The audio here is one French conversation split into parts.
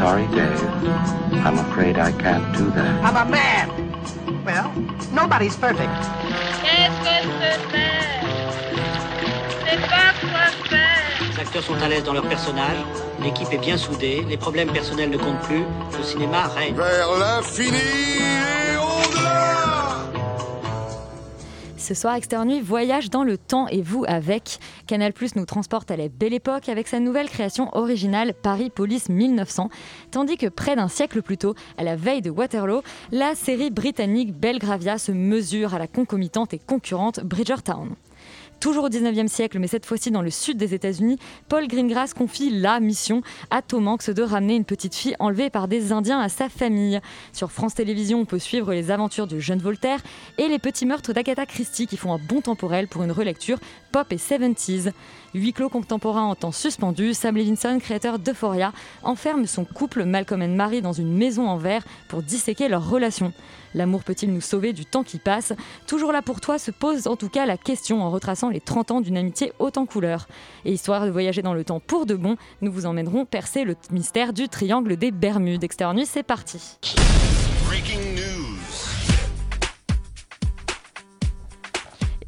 Sorry, Dave. I'm afraid I can't do that. I'm a man. Well, nobody's perfect. Qu'est-ce que c'est C'est pas quoi faire Les acteurs sont à l'aise dans leur personnage, l'équipe est bien soudée, les problèmes personnels ne comptent plus, le cinéma règne. Vers l'infini Ce soir, Externe voyage dans le temps et vous avec. Canal Plus nous transporte à la belle époque avec sa nouvelle création originale Paris Police 1900, tandis que près d'un siècle plus tôt, à la veille de Waterloo, la série britannique Belgravia se mesure à la concomitante et concurrente Bridgertown. Toujours au 19e siècle, mais cette fois-ci dans le sud des États-Unis, Paul Greengrass confie la mission à Tom de ramener une petite fille enlevée par des Indiens à sa famille. Sur France Télévisions, on peut suivre les aventures du jeune Voltaire et les petits meurtres d'Agatha Christie qui font un bon temporel pour une relecture pop et 70s. Huis clos contemporain en temps suspendu, Sam Levinson, créateur d'Euphoria, enferme son couple Malcolm et Marie dans une maison en verre pour disséquer leur relation. L'amour peut-il nous sauver du temps qui passe? Toujours là pour toi se pose en tout cas la question en retraçant les 30 ans d'une amitié haute en couleurs. Et histoire de voyager dans le temps pour de bon, nous vous emmènerons percer le mystère du triangle des Bermudes. Externe Nuit, c'est parti.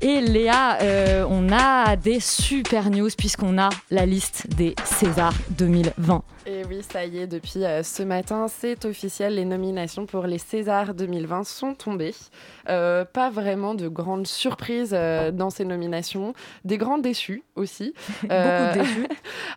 Et Léa, euh, on a des super news puisqu'on a la liste des Césars 2020. Et oui, ça y est, depuis euh, ce matin, c'est officiel, les nominations pour les Césars 2020 sont tombées. Euh, pas vraiment de grandes surprises euh, dans ces nominations, des grands déçus aussi. Beaucoup de déçus.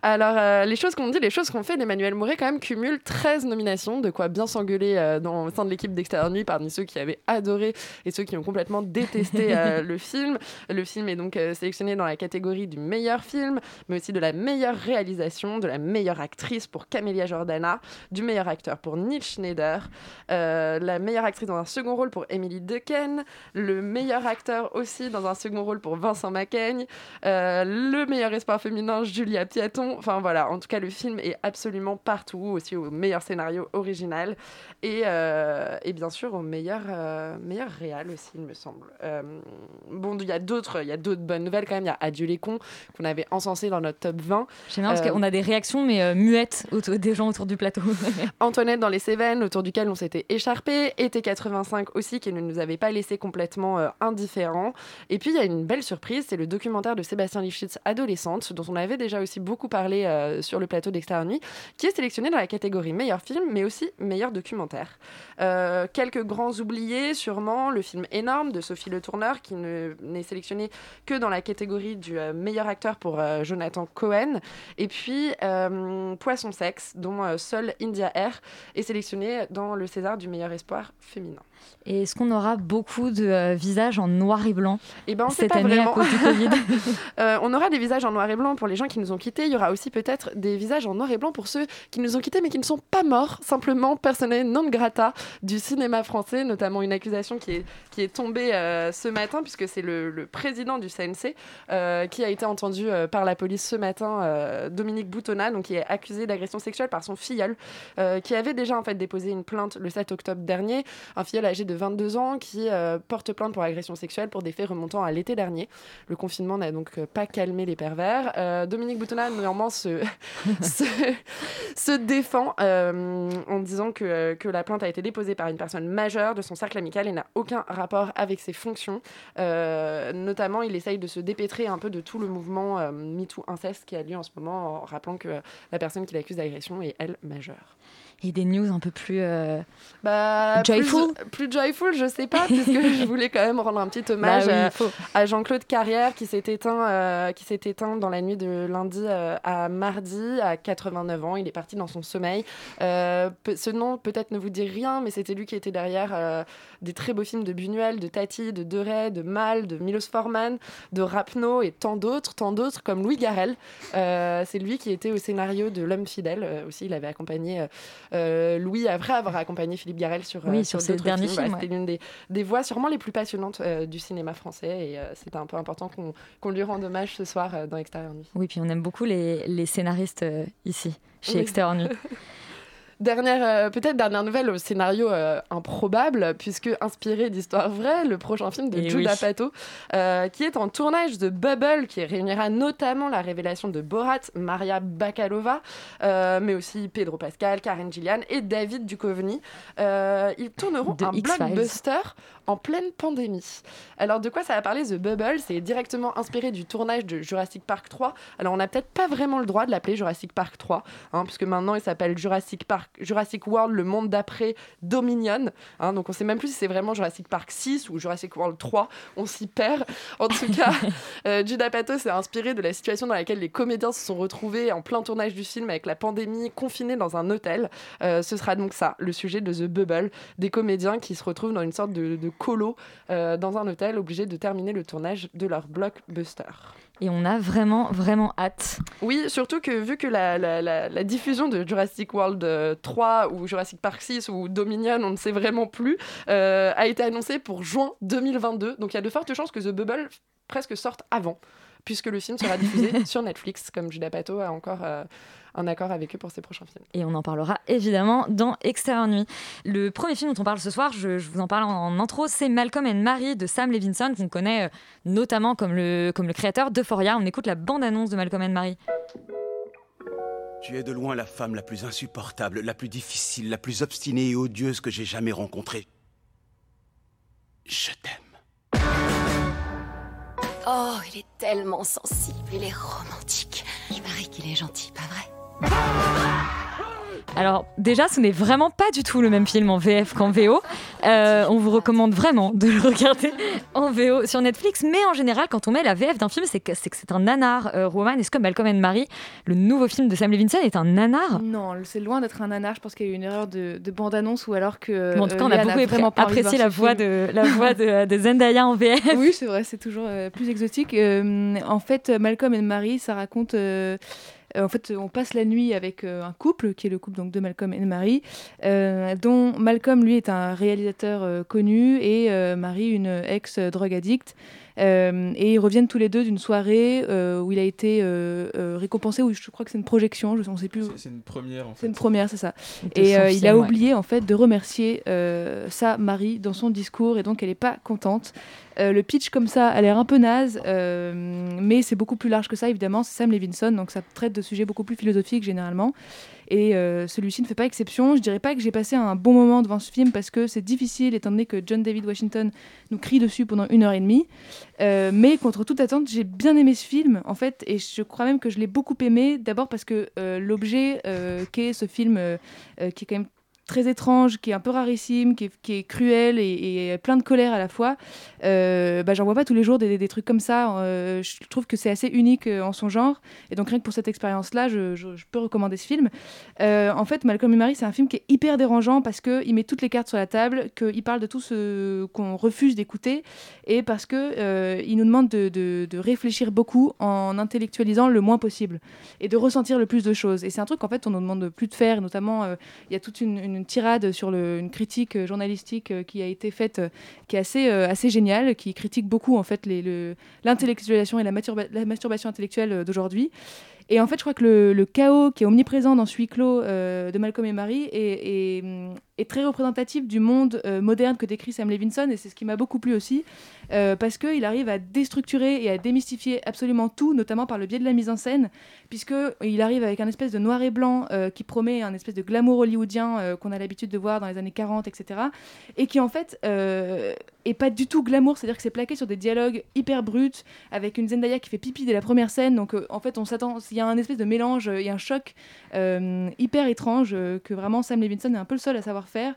Alors, les choses qu'on dit, les choses qu'on fait, Emmanuel Mouret quand même cumule 13 nominations, de quoi bien s'engueuler dans, au sein de l'équipe d'Extérieur Nuit parmi ceux qui avaient adoré et ceux qui ont complètement détesté le film. Le film est donc euh, sélectionné dans la catégorie du meilleur film, mais aussi de la meilleure réalisation, de la meilleure actrice pour Camélia Jordana, du meilleur acteur pour Neil Schneider, euh, la meilleure actrice dans un second rôle pour Emily Dequesne, le meilleur acteur aussi dans un second rôle pour Vincent Macaigne, euh, le meilleur espoir féminin Julia Piaton. Enfin voilà, en tout cas le film est absolument partout, aussi au meilleur scénario original et, bien sûr au meilleur, meilleur réal aussi il me semble. Euh, il y a d'autres, il y a d'autres bonnes nouvelles quand même. Il y a Adieu les cons qu'on avait encensé dans notre top 20. J'aime bien parce Euh, qu'on a des réactions mais euh, muettes autour, des gens autour du plateau. Antoinette dans les Cévennes, autour duquel on s'était écharpé, et T85 aussi, qui ne nous avait pas laissé complètement euh, indifférents. Et puis il y a une belle surprise, c'est le documentaire de Sébastien Lifshitz, Adolescente, dont on avait déjà aussi beaucoup parlé euh, sur le plateau d'Extérieur Nuit, qui est sélectionné dans la catégorie meilleur film, mais aussi meilleur documentaire. Euh, quelques grands oubliés, sûrement, le film Énorme de Sophie Le Tourneur, qui ne- n'est sélectionné que dans la catégorie du euh, meilleur acteur pour euh, Jonathan Cohen. Et puis euh, Poisson Sexe, dont seul India Air est sélectionné dans le César du meilleur espoir féminin. Et est-ce qu'on aura beaucoup de euh, visages en noir et blanc Et ben on cette pas année vraiment. à cause du Covid Euh, on aura des visages en noir et blanc pour les gens qui nous ont quittés. Il y aura aussi peut-être des visages en noir et blanc pour ceux qui nous ont quittés mais qui ne sont pas morts. Simplement, persona non grata du cinéma français, notamment une accusation qui est, qui est tombée euh, ce matin, puisque c'est le, le président du CNC euh, qui a été entendu euh, par la police ce matin, euh, Dominique Boutonnat, donc qui est accusé d'agression sexuelle par son filleul, qui avait déjà en fait déposé une plainte le 7 octobre dernier. Un filleul âgé de 22 ans qui porte plainte pour agression sexuelle pour des faits remontant à l'été dernier. Le confinement n'a donc pas calmé les pervers. Dominique Boutonnat, néanmoins, se, défend en disant que, que la plainte a été déposée par une personne majeure de son cercle amical et n'a aucun rapport avec ses fonctions. Notamment, il essaye de se dépêtrer un peu de tout le mouvement euh, MeToo inceste qui a lieu en ce moment, en rappelant que la personne qui l'accuse d'agression est, elle, majeure. et des news un peu plus euh, Bah, Joyful plus, plus joyful, je sais pas, parce que je voulais quand même rendre un petit hommage bah oui, à- à Jean-Claude Carrière qui s'est éteint, euh, qui s'est éteint dans la nuit de lundi euh, à mardi à 89 ans. Il est parti dans son sommeil. Euh, ce nom peut-être ne vous dit rien, mais c'était lui qui était derrière euh, des très beaux films de Buñuel, de Tati, de Deray, de Mal, de Milos Forman, de Rapno et tant d'autres, tant d'autres comme Louis Garrel. Euh, C'est lui qui était au scénario de L'homme fidèle euh, aussi. Il avait accompagné euh, Louis, après avoir accompagné Philippe Garel sur, Oui, sur ses derniers films, films, C'était l'une des, des voix sûrement les plus passionnantes du cinéma français et c'était un peu important qu'on lui rende hommage ce soir dans Extérieur Nuit. Oui, puis on aime beaucoup les, les scénaristes ici, chez Oui. Extérieur Nuit. Dernière, euh, peut-être dernière nouvelle au scénario euh, improbable, puisque inspiré d'histoires vraies, le prochain film de Eh Judah oui. Pato, euh, qui est en tournage de Bubble, qui réunira notamment la révélation de Borat, Maria Bakalova, mais aussi Pedro Pascal, Karen Gillian et David Duchovny. Ils tourneront De un blockbuster en pleine pandémie. Alors de quoi ça va parler The Bubble? C'est directement inspiré du tournage de Jurassic Park 3. Alors on n'a peut-être pas vraiment le droit de l'appeler Jurassic Park 3, hein, puisque maintenant il s'appelle Jurassic Park, Jurassic World, le monde d'après Dominion. hein, donc on sait même plus si c'est vraiment Jurassic Park 6 ou Jurassic World 3. On s'y perd. En tout cas, euh, Judah Pato s'est inspiré de la situation dans laquelle les comédiens se sont retrouvés en plein tournage du film avec la pandémie, confinés dans un hôtel. Euh, ce sera donc ça, le sujet de The Bubble, des comédiens qui se retrouvent dans une sorte de, de colo euh, dans un hôtel, obligés de terminer le tournage de leur blockbuster. Et on a vraiment, vraiment hâte. Oui, surtout que vu que la, la- la- la diffusion de Jurassic World euh, 3 ou Jurassic Park 6 ou Dominion, on ne sait vraiment plus, euh, a été annoncée pour juin 2022. Donc il y a de fortes chances que The Bubble presque sorte avant, puisque le film sera diffusé sur Netflix, comme Judah Pato a encore euh, un accord avec eux pour ses prochains films. Et on en parlera évidemment dans Extérieur Nuit. Le premier film dont on parle ce soir, je, je vous en parle en, en intro, c'est Malcolm and Mary de Sam Levinson, qu'on connaît euh, notamment comme le, comme le créateur d'Euphoria. On écoute la bande-annonce de Malcolm and Mary. Tu es de loin la femme la plus insupportable, la plus difficile, la plus obstinée et odieuse que j'ai jamais rencontrée. Je t'aime. Oh, il est tellement sensible, il est romantique. Il paraît qu'il est gentil, pas vrai? Alors déjà, ce n'est vraiment pas du tout le même film en VF qu'en VO. Euh, on vous recommande vraiment de le regarder en VO sur Netflix. Mais en général, quand on met la VF d'un film, c'est que c'est un nanar. Euh, Roman, est-ce que Malcolm and Mary, le nouveau film de Sam Levinson, est un nanar? Non, c'est loin d'être un nanar. Je pense qu'il y a eu une erreur de, de bande-annonce ou alors que. Bon, en tout euh, cas, on a Léa beaucoup vraiment apprécié la voix, de, la voix de, de Zendaya en VF. oui, c'est vrai, c'est toujours euh, plus exotique. Euh, en fait, Malcolm et Marie, ça raconte. Euh, en fait, on passe la nuit avec euh, un couple, qui est le couple donc, de Malcolm et Marie, euh, dont Malcolm, lui, est un réalisateur euh, connu et euh, Marie, une ex-drogue addict. Euh, et ils reviennent tous les deux d'une soirée euh, où il a été euh, euh, récompensé, où je crois que c'est une projection, je ne sais plus. C'est- C'est une première en fait. C'est une première, c'est ça. De Et euh, il a ouais. oublié en fait de remercier euh, sa Marie dans son discours et donc elle n'est pas contente. Euh, le pitch comme ça a l'air un peu naze, euh, mais c'est beaucoup plus large que ça évidemment. C'est Sam Levinson, donc ça traite de sujets beaucoup plus philosophiques généralement. Et euh, celui-ci ne fait pas exception. Je dirais pas que j'ai passé un bon moment devant ce film parce que c'est difficile étant donné que John David Washington nous crie dessus pendant une heure et demie. Mais contre toute attente, j'ai bien aimé ce film en fait, et je crois même que je l'ai beaucoup aimé. D'abord parce que l'objet qu'est ce film, qui est quand même très étrange, qui est un peu rarissime, qui est, cruel et, plein de colère à la fois. Euh, bah, J'en vois pas tous les jours des, trucs comme ça. Euh, je trouve que c'est assez unique euh, en son genre. Et donc rien que pour cette expérience-là, je, peux recommander ce film. Euh, en fait, Malcolm et Marie, c'est un film qui est hyper dérangeant parce qu'il met toutes les cartes sur la table, qu'il parle de tout ce qu'on refuse d'écouter et parce qu'il il nous demande de, réfléchir beaucoup en intellectualisant le moins possible et de ressentir le plus de choses. Et c'est un truc qu'en fait on nous demande plus de faire, notamment il y a toute une tirade sur une critique euh, journalistique euh, qui a été faite, euh, qui est assez, assez géniale, qui critique beaucoup en fait l'intellectualisation et la, masturbation intellectuelle d'aujourd'hui. Et en fait, je crois que le, chaos qui est omniprésent dans ce huis clos de Malcolm et Marie est, est, hum, est très représentatif du monde euh, moderne que décrit Sam Levinson, et c'est ce qui m'a beaucoup plu aussi, euh, parce qu'il arrive à déstructurer et à démystifier absolument tout, notamment par le biais de la mise en scène, puisqu'il arrive avec un espèce de noir et blanc euh, qui promet un espèce de glamour hollywoodien euh, qu'on a l'habitude de voir dans les années 40, etc., et qui en fait est pas du tout glamour, c'est-à-dire que c'est plaqué sur des dialogues hyper bruts, avec une Zendaya qui fait pipi dès la première scène, donc en fait on s'attend, il y a un espèce de mélange, il y a un choc hyper étrange que vraiment Sam Levinson est un peu le seul à savoir faire,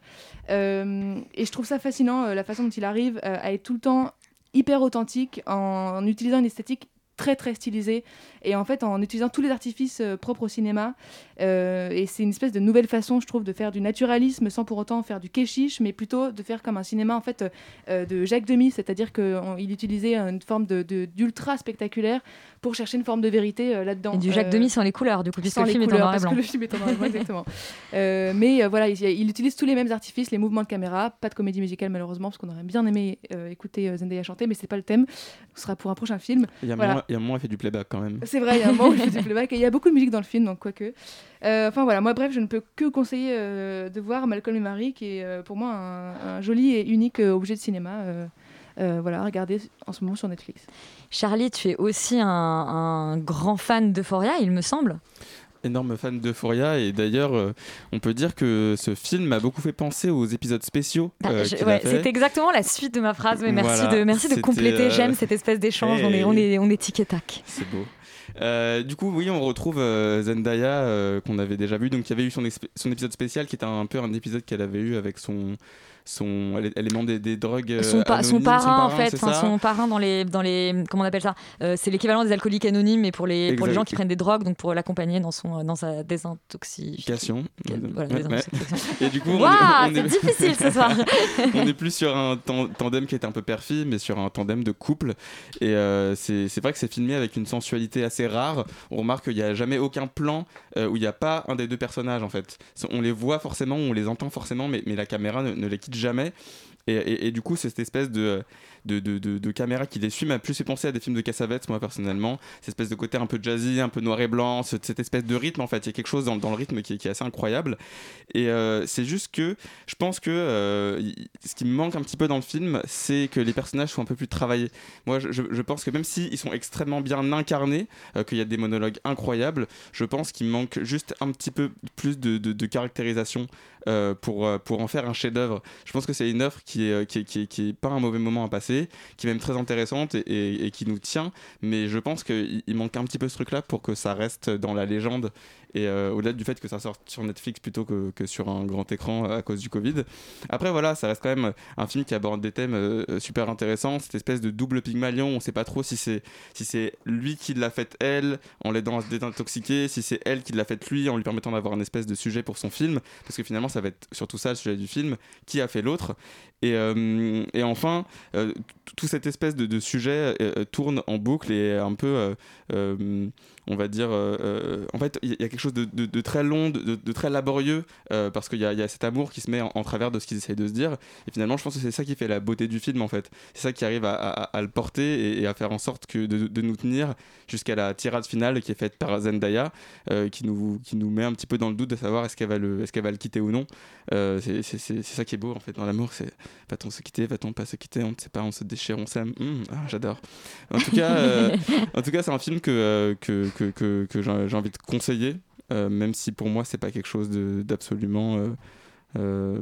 Euh, et je trouve ça fascinant euh, la façon dont il arrive euh, à être tout le temps hyper authentique en, utilisant une esthétique très très stylisé et en fait en utilisant tous les artifices propres au cinéma. Et c'est une espèce de nouvelle façon, je trouve, de faire du naturalisme sans pour autant faire du kéchiche, mais plutôt de faire comme un cinéma en fait de Jacques Demy, c'est-à-dire qu'il utilisait une forme de- d'ultra spectaculaire pour chercher une forme de vérité euh, là-dedans. Et du Jacques Euh, Demy sans les couleurs, du coup, puisque sans le les film est en couleurs, noir et parce que blanc. le film est en noir et blanc, exactement. Euh, mais euh, voilà, il, il utilise tous les mêmes artifices, les mouvements de caméra, pas de comédie musicale malheureusement, parce qu'on aurait bien aimé euh, écouter euh, Zendaya chanter, mais c'est pas le thème. Ce sera pour un prochain film. Il y a Voilà. moins- il y a moins fait du playback quand même. C'est vrai, il y a un moment où il fait du playback et il y a beaucoup de musique dans le film, donc quoique. Euh, Enfin voilà, moi bref, je ne peux que conseiller euh, de voir Malcolm et Marie, qui est euh, pour moi un, un joli et unique euh, objet de cinéma. Euh, voilà, à regarder en ce moment sur Netflix. Charlie, tu es aussi un, un grand fan d'Euphoria, il me semble. énorme fan d'Euphoria et d'ailleurs euh, on peut dire que ce film m'a beaucoup fait penser aux épisodes spéciaux Bah, euh, ouais, c'est exactement la suite de ma phrase. mais merci Voilà, de, merci de compléter. euh, J'aime cette espèce d'échange. On est, on est, on est tic et tac. C'est beau. Euh, du coup, oui, on retrouve euh, Zendaya euh, qu'on avait déjà vu. Donc, il y avait eu son, épisode spécial qui était un peu un épisode qu'elle avait eu avec son. Son est- est membre des, des drogues. Son, pa- son anonymes, parrain, en fait, enfin, son parrain dans les, dans les, comment on appelle ça Euh, C'est l'équivalent des alcooliques anonymes, mais pour les, pour les gens qui prennent des drogues, donc pour l'accompagner dans son, dans sa désintoxication. Cation. Voilà, désintoxication. Et du coup, on est- on c'est est- difficile ce soir. on n'est plus sur un tan- tandem qui est un peu père-fille, mais sur un tandem de couple. Et euh, c'est vrai que c'est filmé avec une sensualité assez rare. On remarque qu'il n'y a jamais aucun plan euh, où il n'y a pas un des deux personnages en fait. On les voit forcément, on les entend forcément, mais, mais la caméra ne, ne les quitte jamais. Et, du coup, c'est cette espèce de, de, de, caméra qui les suit m'a plus fait penser à des films de Cassavetes, moi personnellement. Cette espèce de côté un peu jazzy, un peu noir et blanc, cette, espèce de rythme en fait. Il y a quelque chose dans, dans le rythme qui est, assez incroyable. Et euh, c'est juste que je pense que euh, ce qui me manque un petit peu dans le film, c'est que les personnages soient un peu plus travaillés. Moi, je, pense que même s'ils sont extrêmement bien incarnés, euh, qu'il y a des monologues incroyables, je pense qu'il manque juste un petit peu plus de caractérisation euh, pour, euh, pour en faire un chef-d'œuvre. Je pense que c'est une œuvre euh, qui, est, qui, est, qui est pas un mauvais moment à passer, qui est même très intéressante et, et- qui nous tient, mais je pense qu'il il manque un petit peu ce truc-là pour que ça reste dans la légende et euh, au-delà du fait que ça sorte sur Netflix plutôt que, sur un grand écran euh, à cause du Covid. Après voilà, ça reste quand même un film qui aborde des thèmes euh, euh, super intéressants, cette espèce de double Pygmalion, on sait pas trop si c'est lui qui l'a fait elle en l'aidant à se désintoxiquer, si c'est elle qui l'a fait lui en lui permettant d'avoir un espèce de sujet pour son film, parce que finalement ça va être surtout ça le sujet du film, qui a fait l'autre. Et, euh, enfin, euh, t- tout cette espèce de, de sujet euh, euh, tourne en boucle et est un peu, euh, euh, on va dire, euh, euh, en fait, il y, a quelque chose de, de- de très long, de, de très laborieux, euh, parce qu'il y, a- il y a cet amour qui se met en, en travers de ce qu'ils essayent de se dire. Et finalement, je pense que c'est ça qui fait la beauté du film, en fait. C'est ça qui arrive à, à- à le porter et, et à faire en sorte que de, nous tenir jusqu'à la tirade finale qui est faite par Zendaya, euh, qui, nous, qui nous met un petit peu dans le doute de savoir est-ce qu'elle va, le- qu'elle va le quitter ou non. C'est- ça qui est beau, en fait, dans l'amour. C'est va-t-on se quitter, va-t-on pas se quitter, on ne sait pas, on se déchire, on s'aime. Hum, ah, J'adore. En tout cas, en tout cas, c'est un film que, que, que, j'ai envie de conseiller, euh, même si pour moi, c'est pas quelque chose d'absolument euh, euh,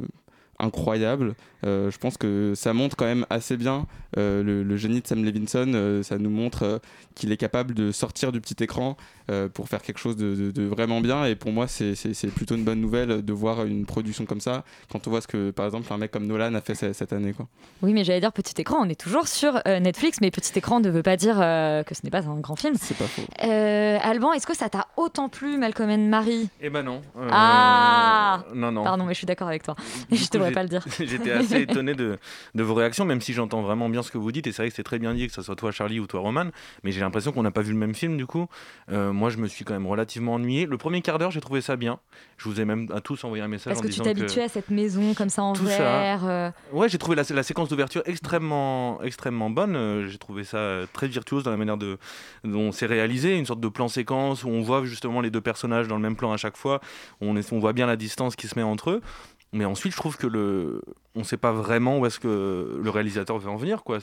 incroyable. Je pense que ça montre quand même assez bien le, génie de Sam Levinson. Ça nous montre qu'il est capable de sortir du petit écran euh, pour faire quelque chose de, de- de vraiment bien. Et pour moi, c'est- plutôt une bonne nouvelle de voir une production comme ça quand on voit ce que, par exemple, un mec comme Nolan a fait ce- cette année. Quoi. Oui, mais j'allais dire petit écran. On est toujours sur euh, Netflix, mais petit écran ne veut pas dire euh, que ce n'est pas un grand film. C'est pas faux. Euh, Alban, est-ce que ça t'a autant plu, Malcolm and Marie? Eh ben non. Euh, Ah Non, non. Pardon, mais je suis d'accord avec toi. Du je coup, devrais j'ai- pas le dire. J'étais assez étonné de, de vos réactions, même si j'entends vraiment bien ce que vous dites. Et c'est vrai que c'est très bien dit, que ce soit toi, Charlie, ou toi, Roman. Mais j'ai l'impression qu'on n'a pas vu le même film, du coup. Euh, moi, je me suis quand même relativement ennuyé. Le premier quart d'heure, j'ai trouvé ça bien. Je vous ai même à tous envoyé un message Parce en que tu t'habituais à cette maison comme ça en Tout ça. verre. euh, Ouais, j'ai trouvé la, la séquence d'ouverture extrêmement, extrêmement bonne. Euh, j'ai trouvé ça euh, très virtuose dans la manière de, dont c'est réalisé, une sorte de plan séquence où on voit justement les deux personnages dans le même plan à chaque fois. On, est, on voit bien la distance qui se met entre eux. Mais ensuite, je trouve que le, on ne sait pas vraiment où est-ce que le réalisateur veut en venir. Quoi.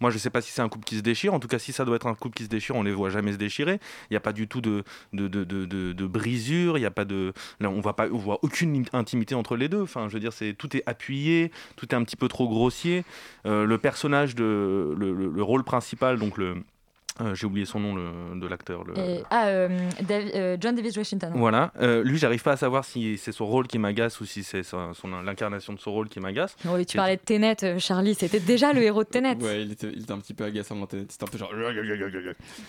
Moi, je ne sais pas si c'est un couple qui se déchire. En tout cas, si ça doit être un couple qui se déchire, on les voit jamais se déchirer. Il n'y a pas du tout de, de, de, de, de- brisure. Il y a pas de, là, on on voit aucune intimité entre les deux. Enfin, je veux dire, c'est tout est appuyé, tout est un petit peu trop grossier. Euh, le personnage de, le rôle principal, donc le Euh, J'ai oublié son nom le- de l'acteur. le- ah, euh, Dav- euh, John Davis Washington. Voilà, Euh, lui j'arrive pas à savoir si c'est son rôle qui m'agace ou si c'est l'incarnation de son rôle qui m'agace. Oui, tu parlais de Tenet, euh, Charlie, c'était déjà le héros de Tenet. Ouais, il était, il était un petit peu agaçant dans Tenet. C'était un peu genre.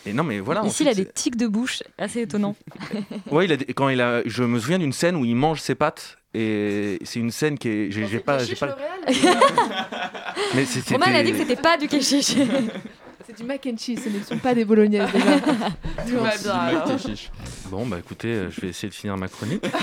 Et non mais voilà. Ici, il a des tics de bouche, assez étonnant. c'est- Ouais, il a des- quand il a, je me souviens d'une scène où il mange ses pâtes et c'est une scène qui est, j'ai pas, j'ai pas. Mais c'est- Romain a dit que c'était- c'était pas du kéchiche. C'est du mac and cheese, ce ne sont pas des bolognaises déjà. Tout va bien. Bon bah écoutez, euh, je vais essayer de finir ma chronique.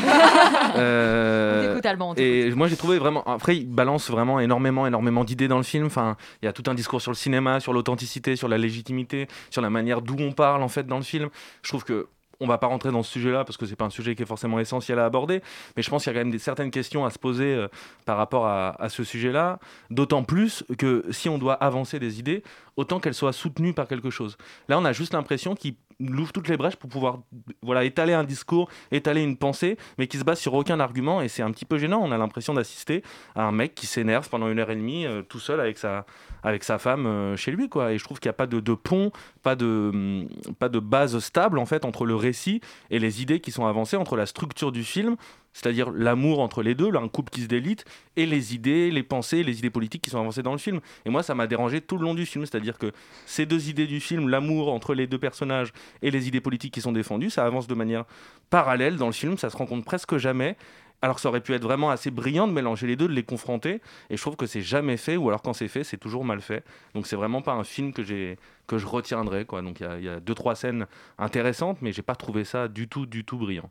Euh, Et moi j'ai trouvé vraiment. Après, il balance vraiment énormément, énormément d'idées dans le film. Enfin, il y a tout un discours sur le cinéma, sur l'authenticité, sur la légitimité, sur la manière d'où on parle en fait dans le film. Je trouve que on va pas rentrer dans ce sujet-là parce que c'est pas un sujet qui est forcément essentiel à aborder, mais je pense qu'il y a quand même certaines questions à se poser euh, par rapport à, à ce sujet-là. D'autant plus que si on doit avancer des idées, autant qu'elles soient soutenues par quelque chose. Là, on a juste l'impression qu'il ouvre toutes les brèches pour pouvoir voilà, étaler un discours, étaler une pensée, mais qui se base sur aucun argument, et c'est un petit peu gênant. On a l'impression d'assister à un mec qui s'énerve pendant une heure et demie euh, tout seul avec sa, avec sa femme euh, chez lui. Quoi. Et je trouve qu'il n'y a pas de, de pont, pas de, pas de base stable en fait entre le récit et les idées qui sont avancées, entre la structure du film, c'est-à-dire l'amour entre les deux, un couple qui se délite, et les idées, les pensées, les idées politiques qui sont avancées dans le film. Et moi, ça m'a dérangé tout le long du film, c'est-à-dire que ces deux idées du film, l'amour entre les deux personnages et les idées politiques qui sont défendues, ça avance de manière parallèle dans le film, ça se rencontre presque jamais. Alors que ça aurait pu être vraiment assez brillant de mélanger les deux, de les confronter, et je trouve que c'est jamais fait, ou alors quand c'est fait, c'est toujours mal fait. Donc c'est vraiment pas un film que j'ai que je retiendrai. Donc il y y, a deux trois scènes intéressantes, mais j'ai pas trouvé ça du tout, du tout brillant.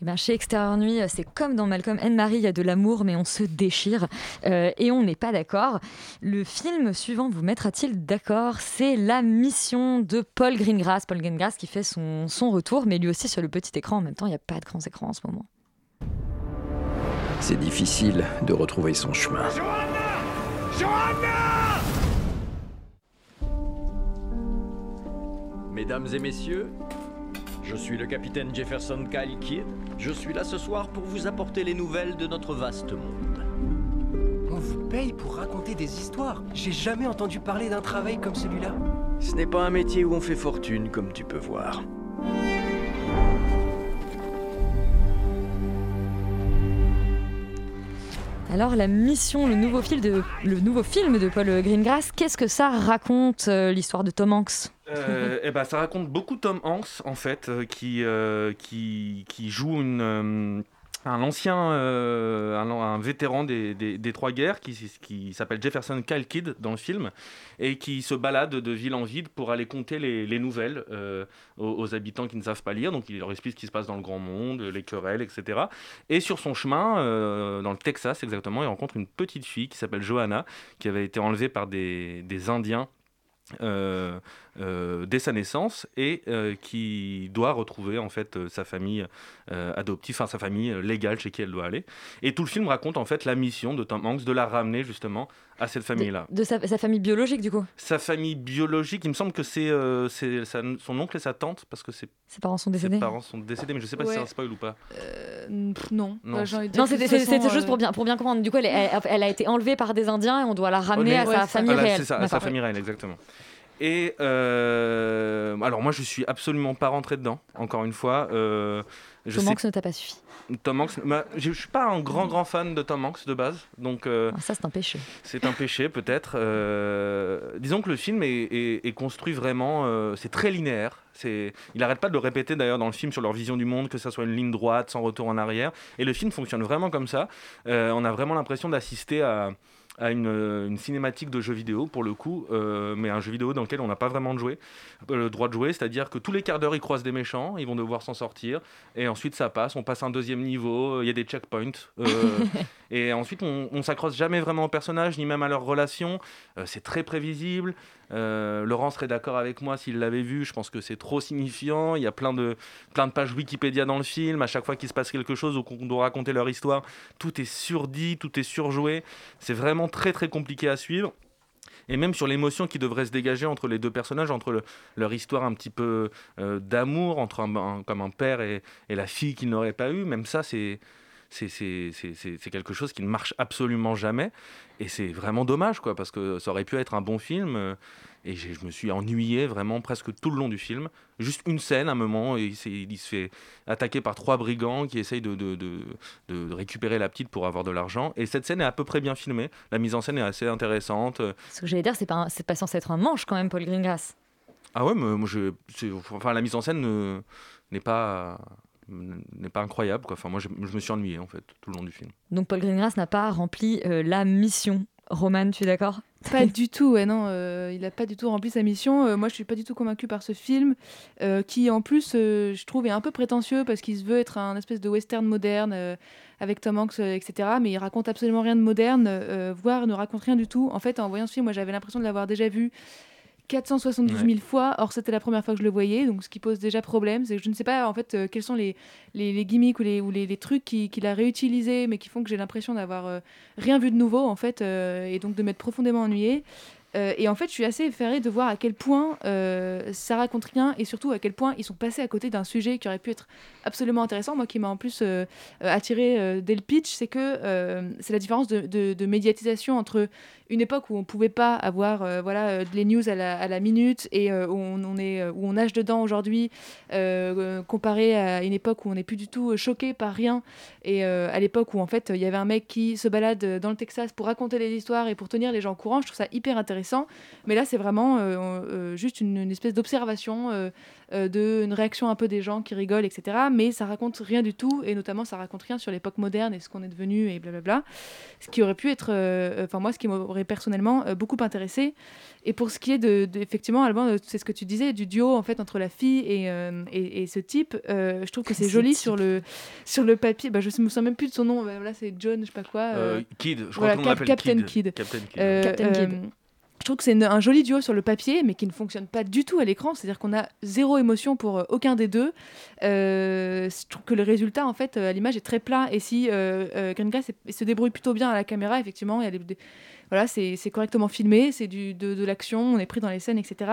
Eh ben, chez Extérieur Nuit, c'est comme dans Malcolm and Marie, il y a de l'amour, mais on se déchire euh, et on n'est pas d'accord. Le film suivant vous mettra-t-il d'accord? C'est La Mission de Paul Greengrass. Paul Greengrass qui fait son, son retour, mais lui aussi sur le petit écran. En même temps, il n'y a pas de grands écrans en ce moment. C'est difficile de retrouver son chemin. Mesdames et messieurs, je suis le capitaine Jefferson Kyle Kidd. Je suis là ce soir pour vous apporter les nouvelles de notre vaste monde. On vous paye pour raconter des histoires. J'ai jamais entendu parler d'un travail comme celui-là. Ce n'est pas un métier où on fait fortune, comme tu peux voir. Alors, La Mission, le nouveau film de, le nouveau film de Paul Greengrass, qu'est-ce que ça raconte, euh, l'histoire de Tom Hanks? Euh, eh ben, ça raconte beaucoup Tom Hanks, en fait, euh, qui, euh, qui, qui joue une, un ancien, euh, vétéran des, trois guerres, qui, s'appelle Jefferson Kyle Kidd dans le film, et qui se balade de ville en ville pour aller compter les, les nouvelles euh, aux, habitants qui ne savent pas lire. Donc il leur explique ce qui se passe dans le grand monde, les querelles, etc. Et sur son chemin, euh, dans le Texas exactement, il rencontre une petite fille qui s'appelle Johanna, qui avait été enlevée par des, Indiens euh, dès sa naissance et euh, qui doit retrouver en fait euh, sa famille euh, adoptive, enfin sa famille légale chez qui elle doit aller. Et tout le film raconte en fait la mission de Tom Hanks de la ramener justement à cette famille-là. De sa, sa famille biologique, du coup Sa famille biologique, il me semble que c'est euh, son oncle et sa tante parce que ses, Ses parents sont ses décédés parents sont décédés, mais je sais pas si c'est un spoil ou pas. Euh, pff, non. Non. Dire Non, c'était juste pour bien, pour bien comprendre. Du coup, elle, est- elle- elle a été enlevée par des Indiens et on doit la ramener Ouais, à sa famille réelle. C'est ça, à sa famille réelle, exactement. Et euh, alors moi je suis absolument pas rentré dedans, encore une fois. Euh, je Tom sais Hanks ne t'a pas suffi. Tom Hanks, bah, je suis pas un grand grand fan de Tom Hanks de base, donc euh, Ah, Ça, c'est un péché. c'est un péché peut-être. Euh, disons que le film est, est- est construit vraiment, euh, c'est très linéaire. C'est, il arrête pas de le répéter d'ailleurs dans le film sur leur vision du monde, que ça soit une ligne droite sans retour en arrière. Et le film fonctionne vraiment comme ça. On a vraiment l'impression d'assister à à une, une cinématique de jeu vidéo pour le coup, euh, mais un jeu vidéo dans lequel on n'a pas vraiment de jouer, euh, le droit de jouer, c'est-à-dire que tous les quarts d'heure ils croisent des méchants, ils vont devoir s'en sortir, et ensuite ça passe, on passe un deuxième niveau, euh, il y a des checkpoints, euh, et ensuite on, on s'accroche jamais vraiment aux personnages ni même à leurs relations, Euh, c'est très prévisible. Euh, Laurent serait d'accord avec moi s'il l'avait vu, je pense que c'est trop signifiant, il y a plein de, plein de pages Wikipédia dans le film, à chaque fois qu'il se passe quelque chose ou qu'on doit raconter leur histoire, tout est surdit, tout est surjoué, c'est vraiment très très compliqué à suivre. Et même sur l'émotion qui devrait se dégager entre les deux personnages, entre le- leur histoire un petit peu euh, d'amour, entre un, un- comme un père et, et la fille qu'il n'aurait pas eu, même ça, c'est c'est quelque chose qui ne marche absolument jamais. Et c'est vraiment dommage, quoi, parce que ça aurait pu être un bon film. euh, et je me suis ennuyé vraiment presque tout le long du film. Juste une scène, un moment, et il, il se fait attaquer par trois brigands qui essayent de, de- de- de récupérer la petite pour avoir de l'argent. Et cette scène est à peu près bien filmée. La mise en scène est assez intéressante. Ce que j'allais dire, c'est pas, un- pas censé être un manche quand même, Paul Greengrass. Ah ouais, mais moi je, enfin la mise en scène ne- n'est pas n'est pas incroyable quoi. Enfin moi je, je me suis ennuyé en fait tout le long du film. Donc Paul Greengrass n'a pas rempli euh, la mission. Roman, tu es d'accord? Pas du tout, ouais, non, euh, il n'a pas du tout rempli sa mission. Euh, moi, je suis pas du tout convaincue par ce film, euh, qui en plus, euh, je trouve, est un peu prétentieux parce qu'il se veut être un espèce de western moderne euh, avec Tom Hanks, euh, etc. Mais il raconte absolument rien de moderne, euh, voire ne raconte rien du tout. En fait, en voyant ce film, moi, j'avais l'impression de l'avoir déjà vu 472 000 fois. Or, c'était la première fois que je le voyais, donc ce qui pose déjà problème, c'est que je ne sais pas en fait euh, quels sont les, les, les gimmicks ou les, ou les, les trucs qui- qu'il a réutilisés, mais qui font que j'ai l'impression d'avoir euh, rien vu de nouveau en fait, euh, et donc de m'être profondément ennuyée. Euh, et en fait, je suis assez effarée de voir à quel point euh, ça raconte rien et surtout à quel point ils sont passés à côté d'un sujet qui aurait pu être absolument intéressant. Moi, qui m'a en plus euh, euh, attiré euh, dès le pitch, c'est que c'est la différence de, médiatisation entre une époque où on pouvait pas avoir voilà les news à la, minute et où on, est où on nage dedans aujourd'hui, comparé à une époque où on n'est plus du tout choqué par rien et à l'époque où en fait il y avait un mec qui se balade dans le Texas pour raconter des histoires et pour tenir les gens au courant. Je trouve ça hyper intéressant. Mais là, c'est vraiment euh, euh, juste une, une espèce d'observation, euh, euh, de une réaction un peu des gens qui rigolent, etc. Mais ça raconte rien du tout, et notamment ça raconte rien sur l'époque moderne et ce qu'on est devenu et blablabla. Ce qui aurait pu être, euh, enfin moi, ce qui m'aurait personnellement euh, beaucoup intéressé. Et pour ce qui est de, de- effectivement, Alban, c'est ce que tu disais, du duo en fait entre la fille et, euh, et, et ce type. euh, je trouve que c'est Ce joli type. sur le sur le papier. Bah, je me souviens même plus de son nom. Bah, là, c'est John, je sais pas quoi. Euh, Kid, je crois voilà, l'appelle Captain Kid. Kid. Captain Kid. Euh, Captain Kid. euh, je trouve que c'est un joli duo sur le papier, mais qui ne fonctionne pas du tout à l'écran. C'est-à-dire qu'on a zéro émotion pour euh, aucun des deux. Euh, je trouve que le résultat, en fait, euh, à l'image est très plat. Et si euh, Green se débrouille plutôt bien à la caméra, effectivement, il y a des- voilà, c'est correctement filmé, c'est de, de l'action, on est pris dans les scènes, etc.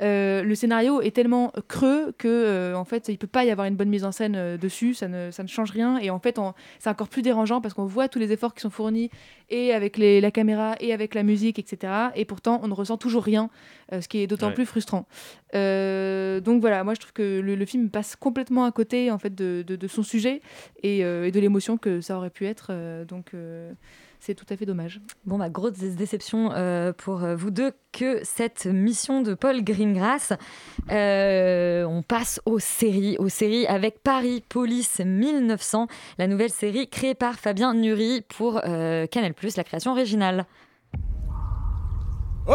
Euh, le scénario est tellement creux que, euh, en fait, il peut pas y avoir une bonne mise en scène euh, dessus, ça ne, change rien. Et en fait, c'est encore plus dérangeant parce qu'on voit tous les efforts qui sont fournis et avec la caméra et avec la musique, etc. Et pourtant, on ne ressent toujours rien, euh, ce qui est d'autant Ouais. plus frustrant. Euh, donc voilà, moi je trouve que le, le film passe complètement à côté en fait de, de- de son sujet et, euh, et de l'émotion que ça aurait pu être. euh, donc euh, c'est tout à fait dommage. Bon, bah, grosse déception euh, pour vous deux que cette mission de Paul Greengrass. Euh, on passe aux séries, aux séries avec Paris Police 1900, la nouvelle série créée par Fabien Nury pour euh, Canal+, la création originale. Oh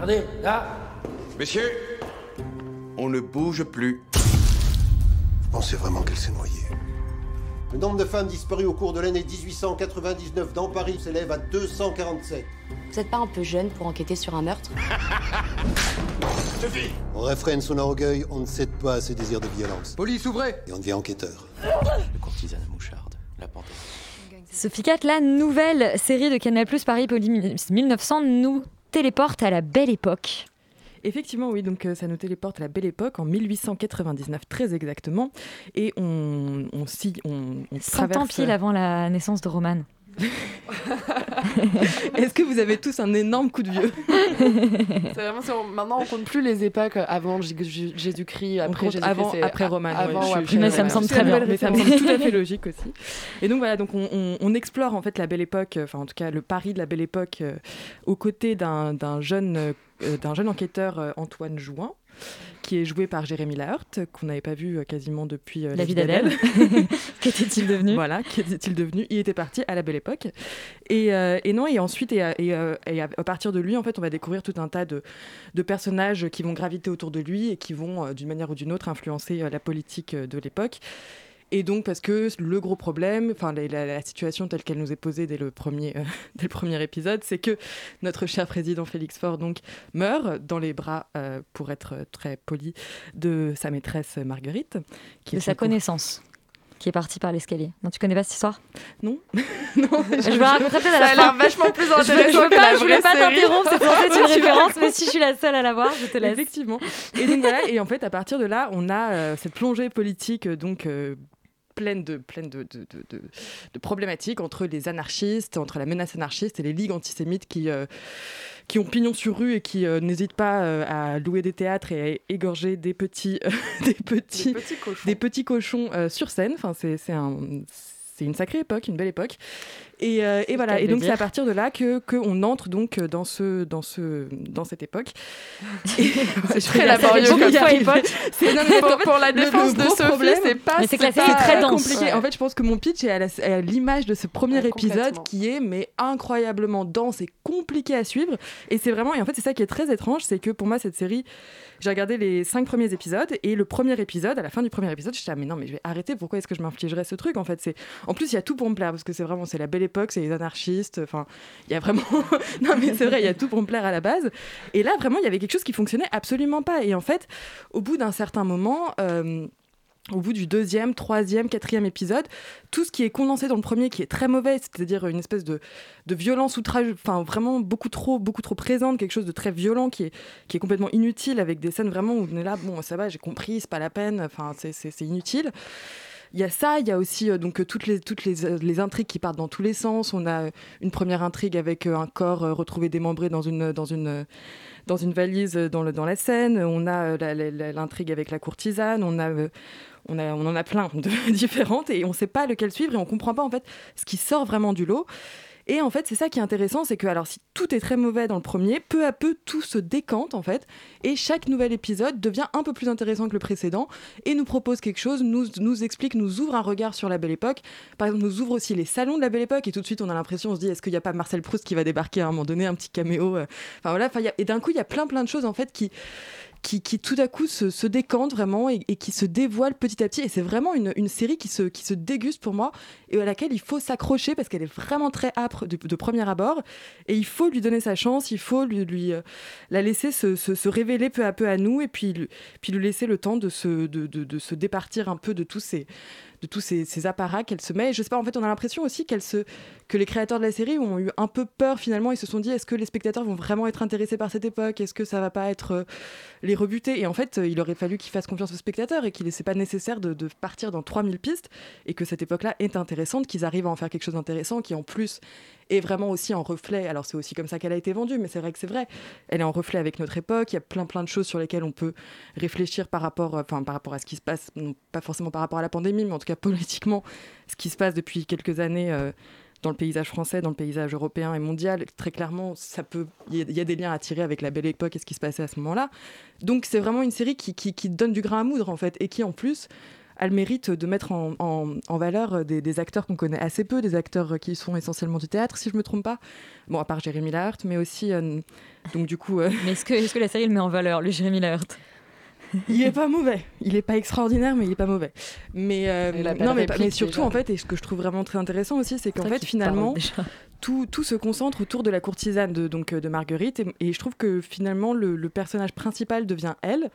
Regardez, là Messieurs, on ne bouge plus. Vous pensez vraiment qu'elle s'est noyée? Le nombre de femmes disparues au cours de l'année 1899 dans Paris s'élève à 247. Vous êtes pas un peu jeune pour enquêter sur un meurtre? On réfrène son orgueil, on ne cède pas à ses désirs de violence. Police, ouvrez Et on devient enquêteur. Le courtisane moucharde, la panthère. Sophie Cat, la nouvelle série de Canal+, Paris Police 1900 nous téléporte à la belle époque. Effectivement, oui, donc euh, ça nous téléporte à la belle époque, en 1899 très exactement, et on, on, s'y- on, on 100 ans traverse... pile avant la naissance de Roman. Est-ce que vous avez tous un énorme coup de vieux C'est vraiment, si on- maintenant on compte plus les époques avant Jésus-Christ, après Jésus-Christ, avant, après Roman. Avant ouais, ou je- après je- Mais ça me semble très bien. Mais ça me semble tout à fait logique aussi. Et donc voilà, donc on, on- on explore en fait la belle époque, euh, enfin en tout cas le Paris de la belle époque, euh, aux côtés d'un d'un jeune, euh, d'un jeune enquêteur euh, Antoine Jouin, qui est joué par Jérémy Lahert, qu'on n'avait pas vu euh, quasiment depuis euh, La vie d'Adèle. Qu'était-il devenu? Voilà, qu'était-il devenu? Il était parti à la belle époque. Et, euh, et non, et ensuite, et, à- et, et à, à partir de lui, en fait, on va découvrir tout un tas de, de personnages qui vont graviter autour de lui et qui vont, d'une manière ou d'une autre, influencer la politique de l'époque. Et donc, parce que le gros problème, enfin, la, la- la situation telle qu'elle nous est posée dès le premier, euh, dès le premier épisode, c'est que notre cher président Félix Faure donc, meurt dans les bras, euh, pour être très poli, de sa maîtresse Marguerite. Qui De sa connaissance, qui est partie par l'escalier. Non, tu connais pas cette histoire? Non. je vais raconter peut-être à la Ça a l'air vachement plus Je je intéressant veux que pas, la je voulais pas t'interrompre, c'est censé être une référence, mais si je suis la seule à la voir, je te laisse. Effectivement. Et donc voilà, et en fait, à partir de là, on a euh, cette plongée politique, donc euh, pleine de, pleine de, de, de- problématiques entre les anarchistes, entre la menace anarchiste et les ligues antisémites qui, euh, qui ont pignon sur rue et qui euh, n'hésitent pas euh, à louer des théâtres et à égorger des petits, des petits, des petits cochons, sur scène. Enfin, c'est un, c'est une sacrée époque, une belle époque. Et, euh, et voilà. Et donc c'est à partir de là que qu'on entre donc dans ce, dans ce, dans cette époque. C'est très laborieux comme ça. C'est non, Pour- pour la défense de Sophie, c'est pas- c'est que la c'est série est pas très dense. compliqué. Ouais. En fait, je pense que mon pitch est à la- à l'image de ce premier Ouais, épisode qui est mais incroyablement dense et compliqué à suivre. Et c'est vraiment, et en fait, c'est ça qui est très étrange, c'est que pour moi, cette série, j'ai regardé les cinq premiers épisodes et le premier épisode, à la fin du premier épisode, j'étais ah, mais non, mais je vais arrêter. Pourquoi est-ce que je m'infligerais ce truc En fait, c'est en plus il y a tout pour me plaire parce que c'est vraiment c'est la belle époque, c'est les anarchistes. Enfin, il y a vraiment non mais c'est vrai, il y a tout pour me plaire à la base. Et là, vraiment, il y avait quelque chose qui fonctionnait absolument pas. Et en fait, au bout d'un certain moment. euh, au bout du deuxième, troisième, quatrième épisode, tout ce qui est condensé dans le premier, qui est très mauvais, c'est-à-dire une espèce de, de violence outrage, enfin vraiment beaucoup trop, beaucoup trop présente, quelque chose de très violent qui est, qui est complètement inutile, avec des scènes vraiment où on est là, bon, ça va, j'ai compris, c'est pas la peine, enfin, c'est inutile. Il y a ça, il y a aussi euh, donc euh, toutes les toutes les, euh, les intrigues qui partent dans tous les sens. On a une première intrigue avec un corps retrouvé démembré dans une dans une dans une valise dans le dans la Seine. On a l'intrigue avec la courtisane. On a on a on en a plein de différentes et on sait pas lequel suivre et on comprend pas en fait ce qui sort vraiment du lot. Et en fait, c'est ça qui est intéressant, c'est que alors si tout est très mauvais dans le premier, peu à peu tout se décante en fait, et chaque nouvel épisode devient un peu plus intéressant que le précédent et nous propose quelque chose, nous explique, nous ouvre un regard sur la Belle Époque. Par exemple, nous ouvre aussi les salons de la Belle Époque et tout de suite on a l'impression, on se dit, est-ce qu'il n'y a pas Marcel Proust qui va débarquer à un moment donné, un petit caméo euh, Enfin voilà, et d'un coup il y a plein plein de choses en fait qui qui, qui tout à coup se, se décante vraiment et, qui se dévoile petit à petit. Et c'est vraiment une, une série qui se, qui se déguste pour moi et à laquelle il faut s'accrocher parce qu'elle est vraiment très âpre de, premier abord. Et il faut lui donner sa chance, il faut lui, euh, la laisser se, se- révéler peu à peu à nous et puis, lui- puis laisser le temps de se, de- de se départir un peu de tous ces de tous ces, apparats qu'elle se met. Et je sais pas, en fait, on a l'impression aussi que les créateurs de la série ont eu un peu peur finalement. Ils se sont dit, est-ce que les spectateurs vont vraiment être intéressés par cette époque? Est-ce que ça va pas être euh, les rebuter? Et en fait, euh, il aurait fallu qu'ils fassent confiance aux spectateurs et qu'il n'est pas nécessaire de, de partir dans 3000 pistes et que cette époque-là est intéressante, qu'ils arrivent à en faire quelque chose d'intéressant qui en plus est vraiment aussi en reflet. Alors c'est aussi comme ça qu'elle a été vendue, mais c'est vrai que c'est vrai. Elle est en reflet avec notre époque. Il y a plein plein de choses sur lesquelles on peut réfléchir par rapport, euh, enfin par rapport à ce qui se passe, pas forcément par rapport à la pandémie, mais en tout cas politiquement, ce qui se passe depuis quelques années. euh, dans le paysage français, dans le paysage européen et mondial, très clairement, ça peut, il y, a- il y a des liens à tirer avec la belle époque et ce qui se passait à ce moment-là. Donc c'est vraiment une série qui, qui, qui donne du grain à moudre en fait et qui en plus a le mérite de mettre en, en- en valeur des, des acteurs qu'on connaît assez peu, des acteurs qui sont essentiellement du théâtre, si je me trompe pas. Bon, à part Jérémy Lahart, mais aussi, euh, donc du coup... euh, Mais est-ce que, la série le met en valeur, le Jérémy Lahart il est pas mauvais. Il est pas extraordinaire, mais il est pas mauvais. Mais, euh, non, mais, surtout déjà. en fait, et ce que je trouve vraiment très intéressant aussi, c'est qu'en fait finalement, tout, tout se concentre autour de la courtisane de, donc, de Marguerite, et, et je trouve que finalement le, le personnage principal devient elle.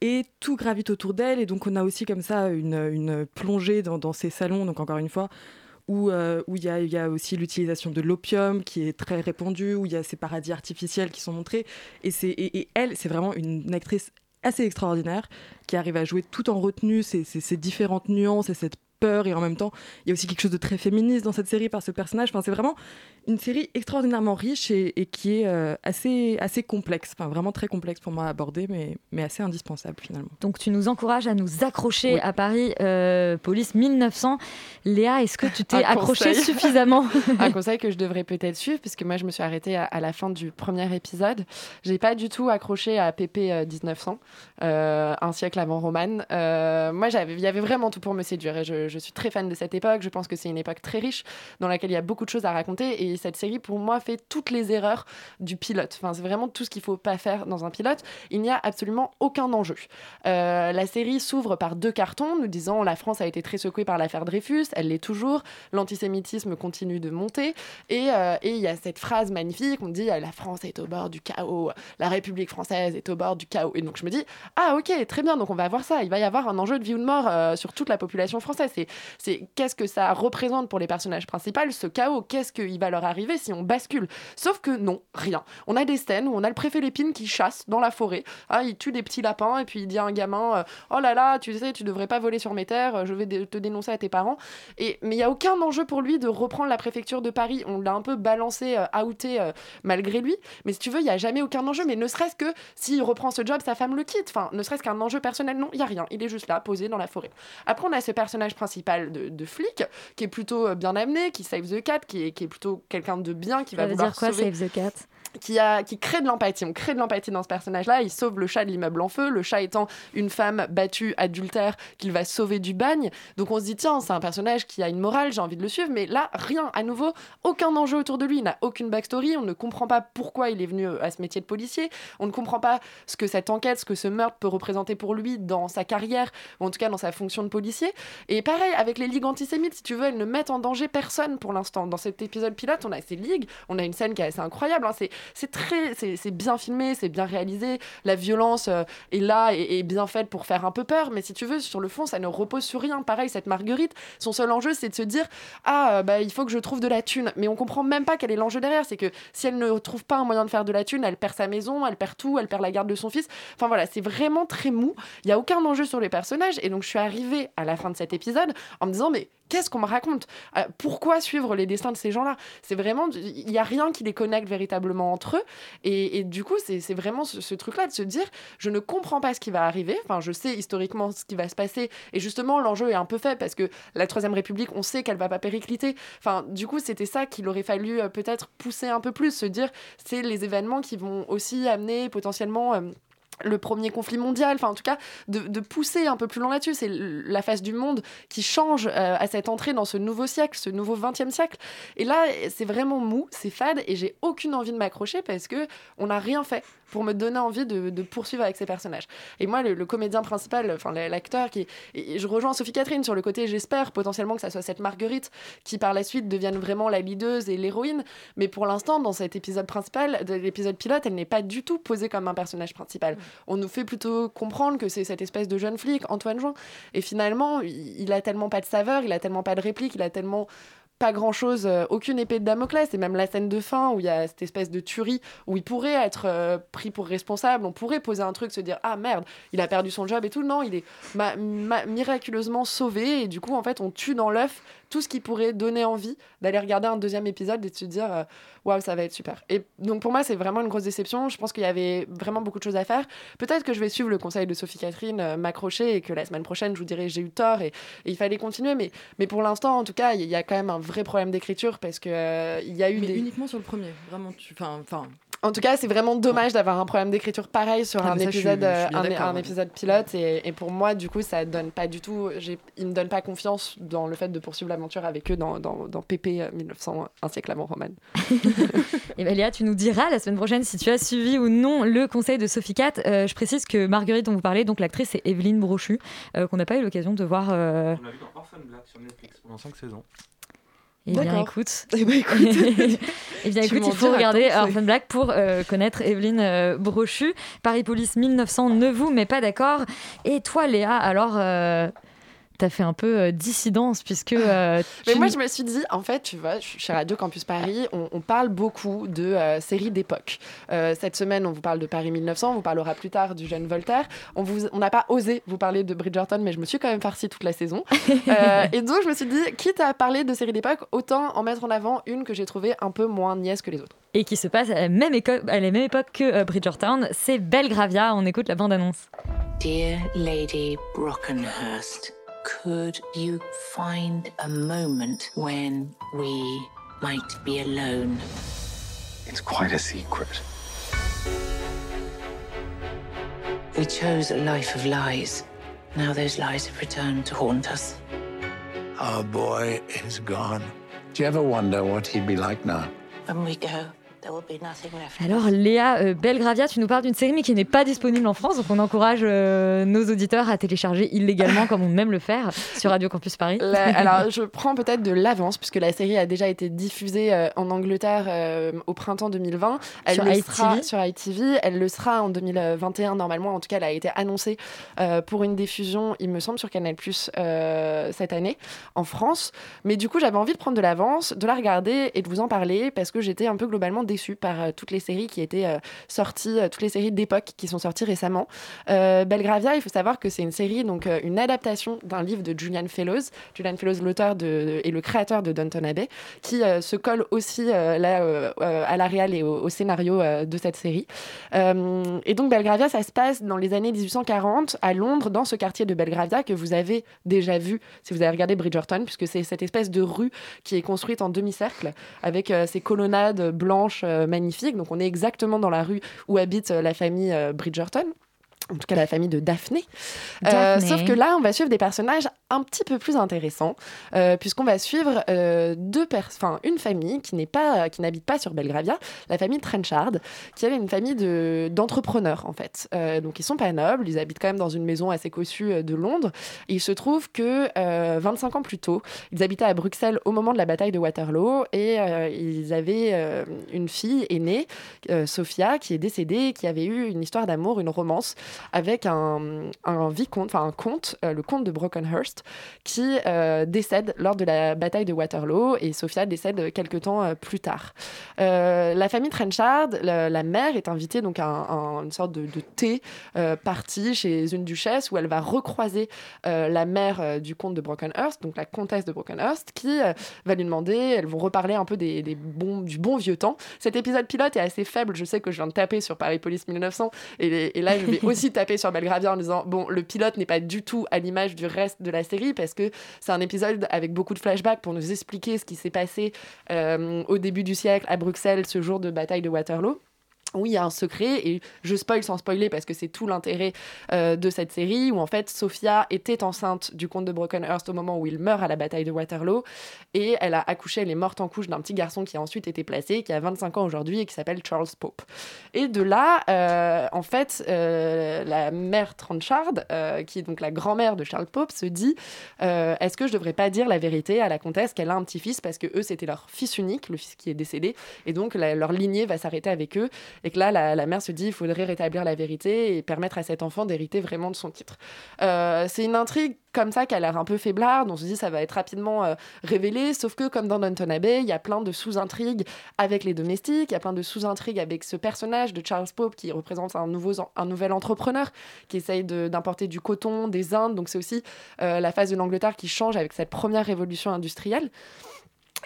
Et tout gravite autour d'elle, et donc on a aussi comme ça une, une plongée dans, dans ces salons, donc encore une fois, où euh, il y, a, y a aussi l'utilisation de l'opium qui est très répandue, où il y a ces paradis artificiels qui sont montrés. Et, et, elle, c'est vraiment une actrice assez extraordinaire qui arrive à jouer tout en retenue ces- ces différentes nuances et cette peur. Et en même temps, il y a aussi quelque chose de très féministe dans cette série par ce personnage. Enfin, c'est vraiment une série extraordinairement riche et, et qui est euh, assez, assez complexe. Enfin, vraiment très complexe pour moi à aborder, mais, mais assez indispensable finalement. Donc tu nous encourages à nous accrocher Oui. à Paris euh, Police 1900. Léa, est-ce que tu t'es accrochée conseil. suffisamment un conseil que je devrais peut-être suivre, puisque moi je me suis arrêtée à, à la fin du premier épisode. J'ai pas du tout accroché à PP euh, 1900, euh, un siècle avant Romane. Moi, il y avait vraiment tout pour me séduire et je, je suis très fan de cette époque. Je pense que c'est une époque très riche dans laquelle il y a beaucoup de choses à raconter et cette série, pour moi, fait toutes les erreurs du pilote. Enfin, c'est vraiment tout ce qu'il faut pas faire dans un pilote. Il n'y a absolument aucun enjeu. Euh, la série s'ouvre par deux cartons, nous disant la France a été très secouée par l'affaire Dreyfus, elle l'est toujours, l'antisémitisme continue de monter, et euh, et il y a cette phrase magnifique, on dit la France est au bord du chaos, la République française est au bord du chaos. Et donc je me dis, ah ok, très bien, donc on va voir ça, il va y avoir un enjeu de vie ou de mort euh, sur toute la population française. C'est qu'est-ce que ça représente pour les personnages principaux, ce chaos, qu'est-ce qu'il va leur arriver si on bascule? Sauf que non, rien. On a des scènes où on a le préfet Lépine qui chasse dans la forêt, Ah, il tue des petits lapins et puis il dit à un gamin, euh, oh là là, tu sais, tu devrais pas voler sur mes terres, je vais te dénoncer à tes parents. Et, mais il n'y a aucun enjeu pour lui de reprendre la préfecture de Paris. On l'a un peu balancé, euh, outé euh, malgré lui. Mais si tu veux, il n'y a jamais aucun enjeu. Mais ne serait-ce que s'il reprend ce job, sa femme le quitte. Enfin, ne serait-ce qu'un enjeu personnel, non, il n'y a rien. Il est juste là, posé dans la forêt. Après, on a ce personnage principal de, de flic qui est plutôt euh, bien amené, qui save the cat, qui est, qui est plutôt quelqu'un de bien, qui va Ça veut vouloir dire quoi, sauver Save the Cat? Qui, crée de l'empathie. On crée de l'empathie dans ce personnage-là. Il sauve le chat de l'immeuble en feu, le chat étant une femme battue, adultère, qu'il va sauver du bagne. Donc on se dit, tiens, c'est un personnage qui a une morale, j'ai envie de le suivre. Mais là, rien, à nouveau, aucun enjeu autour de lui. Il n'a aucune backstory. On ne comprend pas pourquoi il est venu euh, à ce métier de policier. On ne comprend pas ce que cette enquête, ce que ce meurtre peut représenter pour lui dans sa carrière, ou en tout cas dans sa fonction de policier. Et pareil, avec les ligues antisémites, si tu veux, elles ne mettent en danger personne pour l'instant. Dans cet épisode pilote, on a ces ligues, on a une scène qui est assez incroyable. hein. C'est, c'est très, c'est, bien filmé, c'est bien réalisé. La violence euh, est là et est bien faite pour faire un peu peur. Mais si tu veux, sur le fond, ça ne repose sur rien. Pareil, cette Marguerite, son seul enjeu, c'est de se dire ah, euh, bah, il faut que je trouve de la thune. Mais on comprend même pas quel est l'enjeu derrière. C'est que si elle ne trouve pas un moyen de faire de la thune, elle perd sa maison, elle perd tout, elle perd la garde de son fils. Enfin voilà, c'est vraiment très mou. Il y a aucun enjeu sur les personnages. Et donc, je suis arrivée à la fin de cet épisode en me disant mais qu'est-ce qu'on me raconte Euh, Pourquoi suivre les destins de ces gens-là? C'est vraiment, il n'y a rien qui les connecte véritablement entre eux. Et, du coup, c'est vraiment ce, ce truc-là de se dire, je ne comprends pas ce qui va arriver. Enfin, je sais historiquement ce qui va se passer. Et justement, l'enjeu est un peu fait parce que la Troisième République, on sait qu'elle va pas péricliter. Enfin, du coup, c'était ça qu'il aurait fallu euh, peut-être pousser un peu plus, se dire, c'est les événements qui vont aussi amener potentiellement... euh, le premier conflit mondial, enfin en tout cas de, pousser un peu plus loin là-dessus. C'est la face du monde qui change euh, à cette entrée dans ce nouveau siècle, ce nouveau 20e siècle. Et là, c'est vraiment mou, c'est fade et j'ai aucune envie de m'accrocher parce que on n'a rien fait pour me donner envie de, de poursuivre avec ces personnages. Et moi, le, le comédien principal, enfin la- l'acteur, qui, et je rejoins Sophie Catherine sur le côté, j'espère potentiellement que ça soit cette Marguerite qui par la suite devienne vraiment la leaduse et l'héroïne. Mais pour l'instant, dans cet épisode principal, de l'épisode pilote, elle n'est pas du tout posée comme un personnage principal. On nous fait plutôt comprendre que c'est cette espèce de jeune flic, Antoine Jean. Et finalement, il, il a tellement pas de saveur, il a tellement pas de réplique, il a tellement pas grand chose, aucune épée de Damoclès, et même la scène de fin où il y a cette espèce de tuerie où il pourrait être euh, pris pour responsable, on pourrait poser un truc, se dire ah merde, il a perdu son job et tout. Non, il est ma- ma- miraculeusement sauvé, et du coup, en fait, on tue dans l'œuf tout ce qui pourrait donner envie d'aller regarder un deuxième épisode et de se dire euh, waouh, ça va être super. Et donc pour moi, c'est vraiment une grosse déception. Je pense qu'il y avait vraiment beaucoup de choses à faire. Peut-être que je vais suivre le conseil de Sophie Catherine, euh, m'accrocher et que la semaine prochaine, je vous dirai j'ai eu tort et, et il fallait continuer. Mais, mais pour l'instant, en tout cas, il y a quand même un vrai problème d'écriture parce que euh, il y a eu Mais des. uniquement sur le premier, vraiment. Enfin, enfin, En tout cas, c'est vraiment dommage d'avoir un problème d'écriture pareil sur Ah, un je suis- épisode, je suis euh, bien un, d'accord, un ouais. épisode pilote. Et, et pour moi, du coup, ça donne pas du tout. j'ai- Il me donne pas confiance dans le fait de poursuivre l'aventure avec eux dans, dans, dans PP euh, 1900, un siècle avant Roman. Et ben Léa, tu nous diras la semaine prochaine si tu as suivi ou non le conseil de Sophie Cat. Euh, je précise que Marguerite dont vous parlez, donc l'actrice, c'est Evelyne Brochu, euh, qu'on n'a pas eu l'occasion de voir. euh, On l'a vu dans Orphan Black sur Netflix pendant 5 saisons. Eh bien, écoute. Eh ben, écoute. Eh bien, écoute, il faut regarder Orphan Black pour euh, connaître Evelyne euh, Brochu. Paris Police 1900, ne vous met pas d'accord. Et toi, Léa, alors, euh, t'as fait un peu euh, dissidence puisque. euh, Mais tu- moi, je me suis dit, en fait, tu vois, je suis chez Radio Campus Paris, on, on parle beaucoup de euh, séries d'époque. Euh, cette semaine, on vous parle de Paris 1900, on vous parlera plus tard du jeune Voltaire. On vous- on n'a pas osé vous parler de Bridgerton, mais je me suis quand même farcie toute la saison. Euh, et donc, je me suis dit, quitte à parler de séries d'époque, autant en mettre en avant une que j'ai trouvée un peu moins niaise que les autres. Et qui se passe à la même, éco- à la même époque que euh, Bridgertown, c'est Belgravia. On écoute la bande-annonce. Dear Lady Brockenhurst, could you find a moment when we might be alone? It's quite a secret. We chose a life of lies. Now those lies have returned to haunt us. Our boy is gone. Do you ever wonder what he'd be like now? When we go, Alors Léa euh, Belgravia, tu nous parles d'une série mais qui n'est pas disponible en France, donc on encourage euh, nos auditeurs à télécharger illégalement comme on aime le faire sur Radio Campus Paris. La- alors, je prends peut-être de l'avance, puisque la série a déjà été diffusée euh, en Angleterre euh, au printemps 2020. Elle Sur le ITV. sera sur ITV. Elle le sera en 2021, normalement. En tout cas, elle a été annoncée pour une diffusion, il me semble, sur Canal Plus cette année, en France. Mais du coup, j'avais envie de prendre de l'avance, de la regarder et de vous en parler, parce que j'étais un peu globalement déçue par euh, toutes les séries qui étaient euh, sorties, euh, toutes les séries d'époque qui sont sorties récemment. Belgravia, il faut savoir que c'est une série, donc une adaptation d'un livre de Julian Fellows. Julian Fellows, l'auteur et le créateur de Downton Abbey, qui se colle aussi là, à la réal et au, scénario de cette série. Et donc Belgravia, ça se passe dans les années 1840 à Londres, dans ce quartier de Belgravia que vous avez déjà vu si vous avez regardé Bridgerton, puisque c'est cette espèce de rue qui est construite en demi-cercle avec ces colonnades blanches euh, magnifiques. Donc on est exactement dans la rue où habite euh, la famille euh, Bridgerton. En tout cas, la famille de Daphné. Euh, Daphné. sauf que là, on va suivre des personnages un petit peu plus intéressants, euh, puisqu'on va suivre euh, deux pers- enfin, une famille qui n'est pas, qui n'habite pas sur Belgravia, la famille Trenchard, qui est une famille de, d'entrepreneurs en fait. Euh, donc ils sont pas nobles, ils habitent quand même dans une maison assez cossue de Londres. Et il se trouve que euh, 25 ans plus tôt, ils habitaient à Bruxelles au moment de la bataille de Waterloo et ils avaient une fille aînée, Sophia, qui est décédée, qui avait eu une histoire d'amour, une romance avec un, vicomte, enfin un comte, euh, le comte de Brokenhurst, qui euh, décède lors de la bataille de Waterloo et Sophia décède quelques temps euh, plus tard. La famille Trenchard, la, mère est invitée donc à, un- à une sorte de, thé party chez une duchesse où elle va recroiser la mère du comte de Brokenhurst, donc la comtesse de Brokenhurst, qui va lui demander, elles vont reparler un peu des, du bon vieux temps. Cet épisode pilote est assez faible, je sais que je viens de taper sur Paris Police 1900 et, et là je vais aussi taper sur Belgravia en disant, bon, le pilote n'est pas du tout à l'image du reste de la série parce que c'est un épisode avec beaucoup de flashbacks pour nous expliquer ce qui s'est passé euh, au début du siècle à Bruxelles ce jour de bataille de Waterloo. Oui, il y a un secret, et je spoil sans spoiler parce que c'est tout l'intérêt euh, de cette série, où en fait Sophia était enceinte du comte de Brokenhurst au moment où il meurt à la bataille de Waterloo, et elle a accouché, elle est morte en couche d'un petit garçon qui a ensuite été placé, qui a 25 ans aujourd'hui et qui s'appelle Charles Pope. Et de là, euh, en fait, euh, la mère Trenchard, euh, qui est donc la grand-mère de Charles Pope, se dit est-ce que je devrais pas dire la vérité à la comtesse qu'elle a un petit-fils parce que eux c'était leur fils unique, le fils qui est décédé, et donc leur lignée va s'arrêter avec eux, et que là la, mère se dit il faudrait rétablir la vérité et permettre à cet enfant d'hériter vraiment de son titre. Euh, c'est une intrigue comme ça qui a l'air un peu faiblarde, on se dit ça va être rapidement euh, révélé, sauf que comme dans Downton Abbey, il y a plein de sous-intrigues avec les domestiques, il y a plein de sous-intrigues avec ce personnage de Charles Pope qui représente un, nouveau, un nouvel entrepreneur qui essaye d'importer du coton, des Indes, donc c'est aussi euh, la phase de l'Angleterre qui change avec cette première révolution industrielle.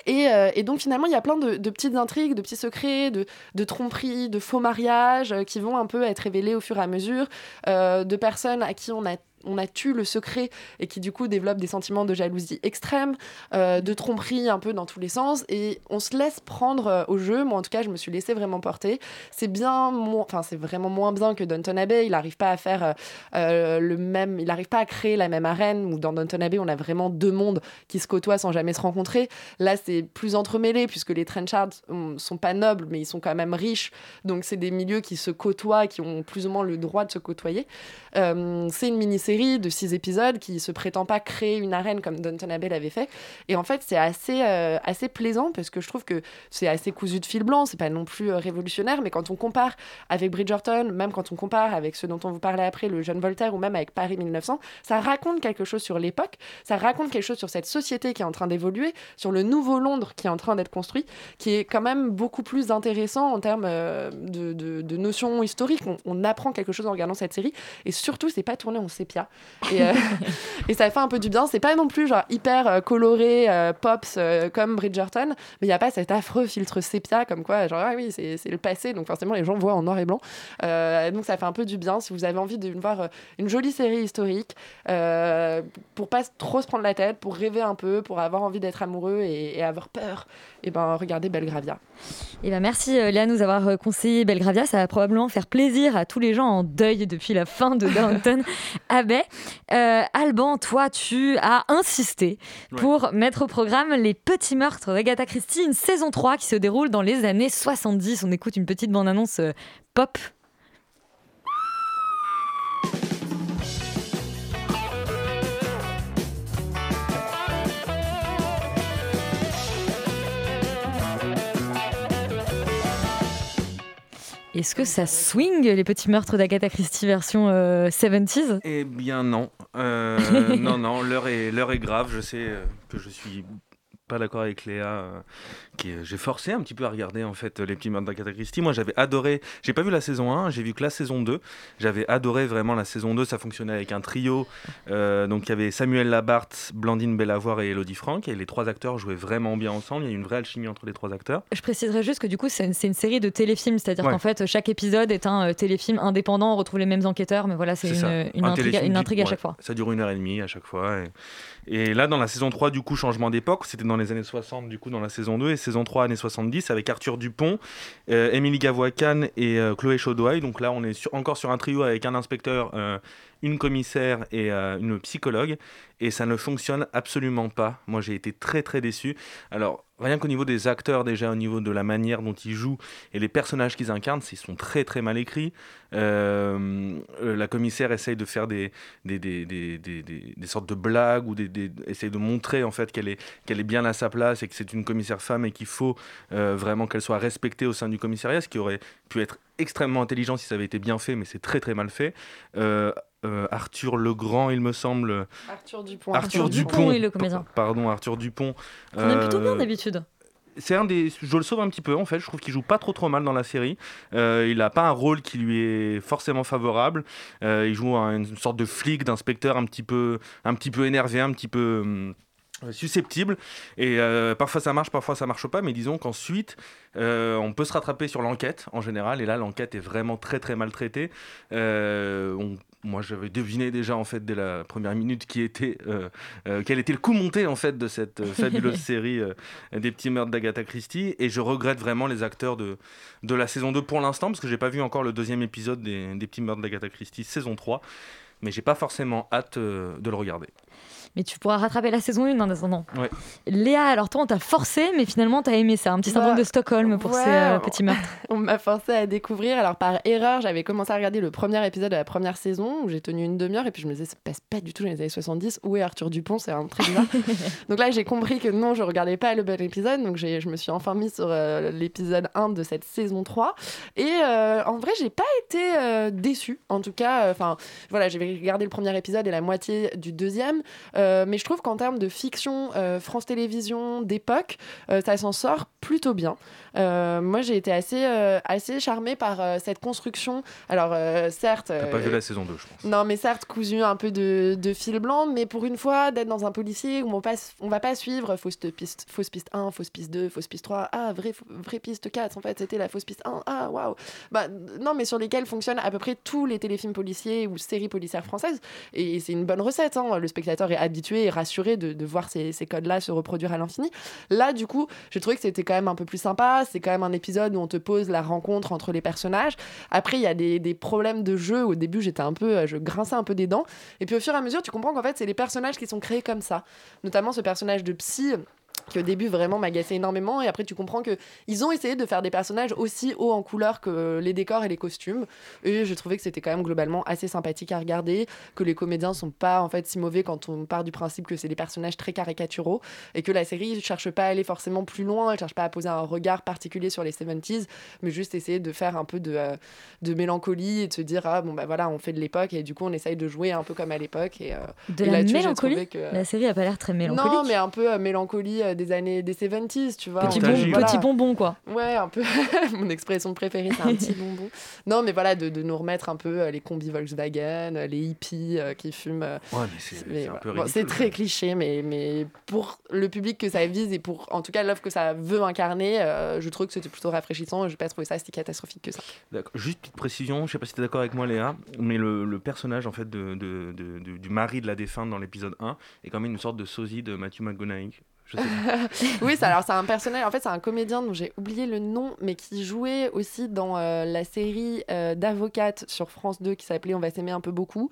Et, euh, et donc finalement, il y a plein de, petites intrigues, de petits secrets, de, de tromperies, de faux mariages euh, qui vont un peu être révélés au fur et à mesure, euh, de personnes à qui on a on a tué le secret et qui du coup développent des sentiments de jalousie extrême, euh, de tromperie un peu dans tous les sens et on se laisse prendre euh, au jeu. Moi en tout cas je me suis laissée vraiment porter. C'est bien, enfin c'est vraiment moins bien que Downton Abbey. Il n'arrive pas à faire euh, le même, il n'arrive pas à créer la même arène où dans Downton Abbey on a vraiment deux mondes qui se côtoient sans jamais se rencontrer. Là c'est plus entremêlé puisque les Trenchards hum, sont pas nobles mais ils sont quand même riches donc c'est des milieux qui se côtoient, qui ont plus ou moins le droit de se côtoyer. C'est une mini-série de six épisodes qui se prétend pas créer une arène comme Downton Abbey l'avait fait. Et en fait, c'est assez, euh, assez plaisant parce que je trouve que c'est assez cousu de fil blanc, c'est pas non plus euh, révolutionnaire, mais quand on compare avec Bridgerton, même quand on compare avec ce dont on vous parlait après, le jeune Voltaire, ou même avec Paris 1900, ça raconte quelque chose sur l'époque, ça raconte quelque chose sur cette société qui est en train d'évoluer, sur le nouveau Londres qui est en train d'être construit, qui est quand même beaucoup plus intéressant en termes euh, de, de- de notions historiques. On, on apprend quelque chose en regardant cette série, et surtout, c'est pas tourné en sépia. Et, euh, et ça fait un peu du bien. C'est pas non plus genre hyper euh, coloré, euh, pops euh, comme Bridgerton, mais il n'y a pas cet affreux filtre sépia comme quoi, genre, ah oui, c'est le passé, donc forcément les gens voient en noir et blanc. Donc ça fait un peu du bien si vous avez envie de voir une jolie série historique, pour pas trop se prendre la tête, pour rêver un peu, pour avoir envie d'être amoureux et, et avoir peur, et ben regardez Belgravia. Eh ben merci Léa de nous avoir conseillé Belgravia. Ça va probablement faire plaisir à tous les gens en deuil depuis la fin de Downton Abbey. rabais. Euh, Alban, toi, tu as insisté Ouais. pour mettre au programme Les Petits Meurtres d'Agatha Christie, une saison 3 qui se déroule dans les années 70. On écoute une petite bande-annonce euh, pop. Est-ce que ça swing les petits meurtres d'Agatha Christie version euh, 70s Eh bien non. Euh, non, non, l'heure est, l'heure est grave. Je sais euh, que je suis pas d'accord avec Léa. euh, qui, j'ai forcé un petit peu à regarder en fait les petits meurtres d'Agatha Christie. Moi j'avais adoré, j'ai pas vu la saison 1, j'ai vu que la saison 2. J'avais adoré vraiment la saison 2, ça fonctionnait avec un trio. Euh, donc il y avait Samuel Labarthe, Blandine Bellavoire et Elodie Franck. Et les trois acteurs jouaient vraiment bien ensemble. Il y a une vraie alchimie entre les trois acteurs. Je préciserai juste que du coup, c'est une, série de téléfilms, c'est-à-dire Ouais. qu'en fait, chaque épisode est un euh, téléfilm indépendant. On retrouve les mêmes enquêteurs, mais voilà, c'est une, une Un intrigue, une à ouais, chaque fois. Ça dure une heure et demie à chaque fois. Et, et là, dans la saison 3, du coup, changement d'époque, c'était dans les années 60, du coup, dans la saison 2, et saison 3, années 70, avec Arthur Dupont, euh, Émilie Gavoican et euh, Chloé Chaudouaille. Donc là, on est encore sur un trio avec un inspecteur, euh, une commissaire et euh, une psychologue. Et ça ne fonctionne absolument pas. Moi, j'ai été très, très déçu. Alors, rien qu'au niveau des acteurs, déjà, au niveau de la manière dont ils jouent et les personnages qu'ils incarnent, ils sont très, très mal écrits. Euh, euh, la commissaire essaye de faire des, des, des, des, des, sortes de blagues ou des, essaye de montrer en fait qu'elle est, qu'elle est bien à sa place et que c'est une commissaire femme et qu'il faut vraiment qu'elle soit respectée au sein du commissariat, ce qui aurait pu être extrêmement intelligent si ça avait été bien fait, mais c'est très très mal fait. Euh, Arthur Legrand, il me semble. Arthur Dupont. Arthur, Arthur Dupont, Dupont, oui, le comédien. Pardon, Arthur Dupont. On aime plutôt bien Euh, d'habitude. c'est un des. Je le sauve un petit peu en fait. Je trouve qu'il joue pas trop trop mal dans la série. Euh, il n'a pas un rôle qui lui est forcément favorable. Euh, il joue un- une sorte de flic, d'inspecteur un petit peu, un petit peu énervé, un petit peu. hum, susceptible et euh, parfois ça marche parfois ça marche pas mais disons qu'ensuite euh, on peut se rattraper sur l'enquête en général. Et là l'enquête est vraiment très très mal traitée Euh, on- moi j'avais deviné déjà en fait dès la première minute qui était euh, euh, quel était le coup monté en fait de cette euh, fabuleuse série des petits meurtres d'Agatha Christie. Et je regrette vraiment les acteurs de, de la saison 2 pour l'instant parce que j'ai pas vu encore le deuxième épisode des, des petits meurtres d'Agatha Christie saison 3 mais j'ai pas forcément hâte de le regarder Mais tu pourras rattraper la saison 1 en attendant. ouais. Léa, alors toi, on t'a forcé, mais finalement, t'as aimé ça. Un petit syndrome Bah, de Stockholm pour ouais, ces euh, on- petits meurtres. On m'a forcé à découvrir. Alors, par erreur, j'avais commencé à regarder le premier épisode de la première saison où j'ai tenu une demi-heure et puis je me disais, ça passe pas du tout dans les années 70. Où est Arthur Dupont? C'est un très bizarre. donc là, j'ai compris que non, je regardais pas le bon épisode. Donc, je me suis enfin mis sur euh, l'épisode 1 de cette saison 3. Et euh, en vrai, j'ai pas été euh, déçue. En tout cas, enfin, voilà, j'ai regardé le premier épisode et la moitié du deuxième. Euh, mais je trouve qu'en termes de fiction, euh, France Télévisions, d'époque, euh, ça s'en sort plutôt bien. Moi, j'ai été assez, assez charmée par cette construction. Alors, certes. t'as pas vu la saison 2 je pense non, mais certes, cousu un peu de, de fil blanc, mais pour une fois, d'être dans un policier où on, passe, on va pas suivre fausse piste, fausse piste 1, fausse piste 2, fausse piste 3, ah, vraie, vraie piste 4, en fait, c'était la fausse piste 1, ah, waouh. Bah, non, mais sur lesquels fonctionnent à peu près tous les téléfilms policiers ou séries policières françaises. Et c'est une bonne recette, hein. le spectateur est habitué et rassuré de, voir ces, ces codes-là se reproduire à l'infini. Là, du coup, j'ai trouvé que c'était quand même un peu plus sympa. C'est quand même un épisode où on te pose la rencontre entre les personnages. Après, il y a des, des problèmes de jeu. Au début, j'étais un peu, euh, je grinçais un peu des dents. Et puis au fur et à mesure, tu comprends qu'en fait, c'est les personnages qui sont créés comme ça. Notamment ce personnage de psy qui au début vraiment m'agaçait énormément. Et après tu comprends que ils ont essayé de faire des personnages aussi hauts en couleur que les décors et les costumes. Et je trouvais que c'était quand même globalement assez sympathique à regarder que les comédiens sont pas en fait si mauvais quand on part du principe que c'est des personnages très caricaturaux et que la série ne cherche pas à aller forcément plus loin elle cherche pas à poser un regard particulier sur les 70s mais juste essayer de faire un peu de, euh, de mélancolie et de se dire ah bon bah voilà on fait de l'époque et du coup on essaye de jouer un peu comme à l'époque. Et, euh, De et la j'ai mélancolie trouvé La série a pas l'air très mélancolique. non, mais un peu euh, mélancolie des années des 70s, tu vois. Petit, bon- voilà. petit bonbon, quoi. Ouais, un peu. Mon expression préférée, c'est un petit bonbon. Non, mais voilà, de, de nous remettre un peu euh, les combis Volkswagen, euh, les hippies euh, qui fument. Ouais, mais c'est- un peu Bon, très cliché, mais, mais pour le public que ça vise et pour, en tout cas, l'œuvre que ça veut incarner, euh, je trouve que c'était plutôt rafraîchissant et je n'ai pas trouvé ça si catastrophique que ça. D'accord. Juste petite précision, je sais pas si tu es d'accord avec moi Léa, mais le, le personnage en fait de, de- de- de- du mari de la défunte dans l'épisode 1 est quand même une sorte de sosie de Matthew McConaughey. Je sais pas. oui, ça, alors c'est un personnage, en fait c'est un comédien dont j'ai oublié le nom, mais qui jouait aussi dans euh, la série euh, d'avocate sur France 2 qui s'appelait On va s'aimer un peu beaucoup.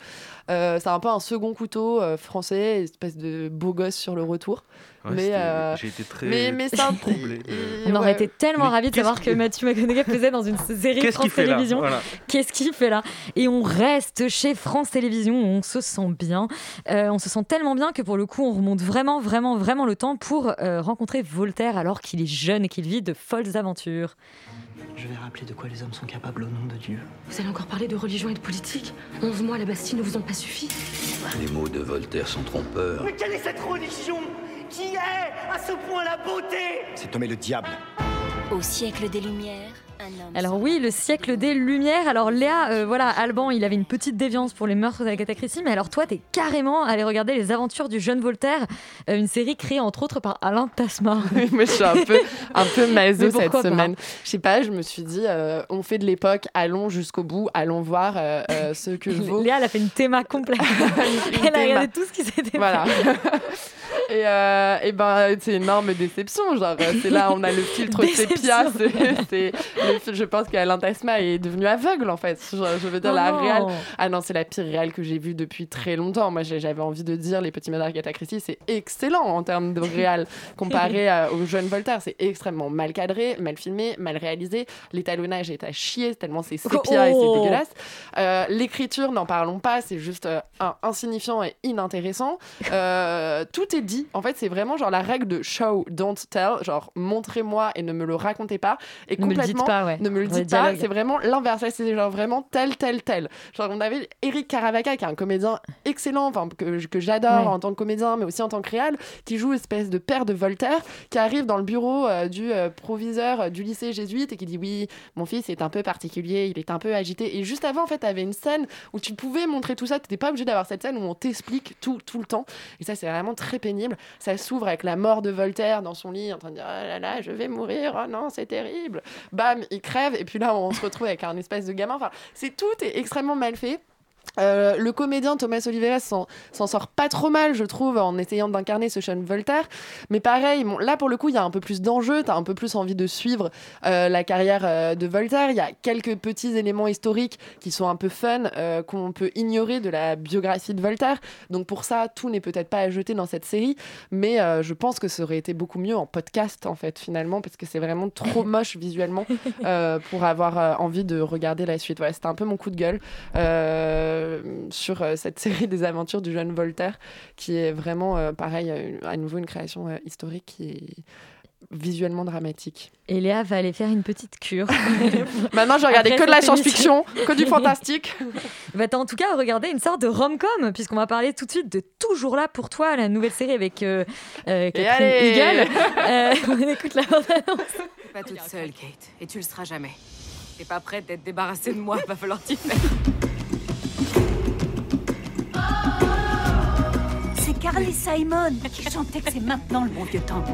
Euh, c'est un peu un second couteau euh, français, espèce de beau gosse sur le retour. Ouais, mais euh, j'ai été très mais, mais c'est un- troublé de- il- On aurait été tellement Mais ravis de savoir que qu'il- Matthew McConaughey faisait dans une série Qu'est-ce France Télévisions. Voilà. Qu'est-ce qu'il fait là Et on reste chez France Télévisions où on se sent bien. Euh, on se sent tellement bien que pour le coup, on remonte vraiment, vraiment, vraiment le temps pour euh, rencontrer Voltaire alors qu'il est jeune et qu'il vit de folles aventures. Je vais rappeler de quoi les hommes sont capables au nom de Dieu. Vous allez encore parler de religion et de politique 11 mois à la Bastille ne vous ont pas suffi Les mots de Voltaire sont trompeurs. Mais quelle est cette religion? Qui est à ce point la beauté Cet homme est le diable. Au siècle des Lumières. Alors oui, le siècle des Lumières. Alors Léa, euh, voilà, Alban, il avait une petite déviance pour les meurtres d'Agatha Christie, mais alors toi, t'es carrément allé regarder les aventures du jeune Voltaire, euh, une série créée entre autres par Alain Tasma. Moi, je suis un peu, un peu maso Mais cette semaine. Je sais pas, je me suis dit, euh, on fait de l'époque, allons jusqu'au bout, allons voir ce que vaut. Léa, elle a fait une théma complète. elle a regardé tout ce qui s'était Voilà. et, et ben, c'est une énorme déception. Genre, c'est là, on a le filtre sépia. c'est- je pense qu'Alain Tasma est devenu aveugle, en fait. Je veux dire, Oh la non. réal. Ah non, c'est la pire réal que j'ai vue depuis très longtemps. Moi, j'avais envie de dire Les Petits Malheurs d'Agatha Christie, c'est excellent en termes de réal comparé euh, au jeune Voltaire. C'est extrêmement mal cadré, mal filmé, mal réalisé. L'étalonnage est à chier, tellement c'est sépia et c'est Oh. dégueulasse. Euh, L'écriture, n'en parlons pas, c'est juste euh, insignifiant et inintéressant. Euh, tout est dit. En fait, c'est vraiment genre la règle de show, don't tell. Genre, montrez-moi et ne me le racontez pas. Et complètement, pas, ouais. ne me le dites pas. C'est vraiment l'inverse. C'est genre vraiment tel, tel, tel. Genre, on avait Eric Caravaca, qui est un comédien excellent, enfin, que, que j'adore Ouais. en tant que comédien, mais aussi en tant que réal, qui joue espèce de père de Voltaire, qui arrive dans le bureau euh, du euh, proviseur euh, du lycée jésuite et qui dit Oui, mon fils est un peu particulier, il est un peu agité. Et juste avant, en fait, tu avais une scène où tu pouvais montrer tout ça. Tu n'étais pas obligé d'avoir cette scène où on t'explique tout, tout le temps. Et ça, c'est vraiment très pénible. Ça s'ouvre avec la mort de Voltaire dans son lit, en train de dire Oh là là, je vais mourir, oh non, c'est terrible. Bam, il crève. Et puis là, on se retrouve avec un espèce de gamin. Enfin, c'est tout est extrêmement mal fait. Euh, le comédien Thomas Oliveira s'en sort pas trop mal, je trouve, en essayant d'incarner ce jeune Voltaire. Mais pareil, bon, là pour le coup, il y a un peu plus d'enjeux, tu as un peu plus envie de suivre euh, la carrière euh, de Voltaire. Il y a quelques petits éléments historiques qui sont un peu fun, qu'on peut ignorer de la biographie de Voltaire. Donc pour ça, tout n'est peut-être pas à jeter dans cette série, mais je pense que ça aurait été beaucoup mieux en podcast, en fait, finalement, parce que c'est vraiment trop moche visuellement pour avoir envie de regarder la suite. Voilà, c'était un peu mon coup de gueule. Euh, sur euh, cette série des aventures du jeune Voltaire, qui est vraiment, euh, pareil, euh, à nouveau une création euh, historique qui est visuellement dramatique. Et Léa va aller faire une petite cure. Maintenant, je regardais que de la science-fiction, que du fantastique. bah, t'as en tout cas regardé une sorte de rom-com, puisqu'on va parler tout de suite de Toujours là pour toi, la nouvelle série avec euh, euh, Catherine allez Hegel. Euh, on écoute la bande-annonce. Pas toute seule, Kate, et tu le seras jamais. T'es pas prête d'être débarrassée de moi, va falloir t'y faire. Carly Simon qui chantait que c'est maintenant le bon vieux temps.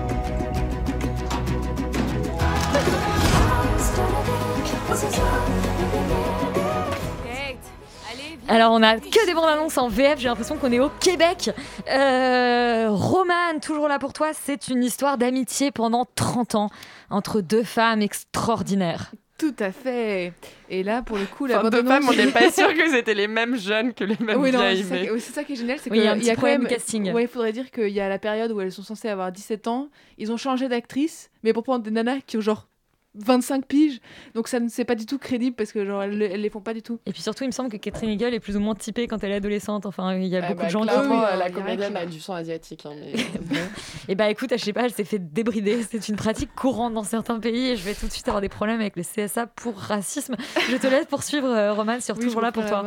Alors, on a que des bandes annonces en VF, j'ai l'impression qu'on est au Québec. Euh, Romane, toujours là pour toi, c'est une histoire d'amitié pendant 30 ans entre deux femmes extraordinaires. Tout à fait. Et là, pour le coup, la Enfin, deux bande-annonce- femmes, on n'est pas sûr que c'était les mêmes jeunes que les mêmes Oui, non, vieilles. c'est ça, mais- qui- oui, c'est ça qui est génial, c'est Oui, il y a un qu'il petit y a quand problème même casting. Ouais, il faudrait dire qu'il y a la période où elles sont censées avoir 17 ans, ils ont changé d'actrice, mais pour prendre des nanas qui ont genre 25 piges, donc ça ne c'est pas du tout crédible parce que genre elles, elles les font pas du tout. Et puis surtout, il me semble que Catherine Hegel est plus ou moins typée quand elle est adolescente. Enfin, il y a Ah beaucoup bah, de gens qui euh, la a comédienne du sang asiatique. hein, mais... Et bah écoute, je sais pas, elle s'est fait débrider. C'est une pratique courante dans certains pays et je vais tout de suite avoir des problèmes avec le CSA pour racisme. Je te laisse poursuivre, euh, Romane, sur Oui, Toujours je là pour toi.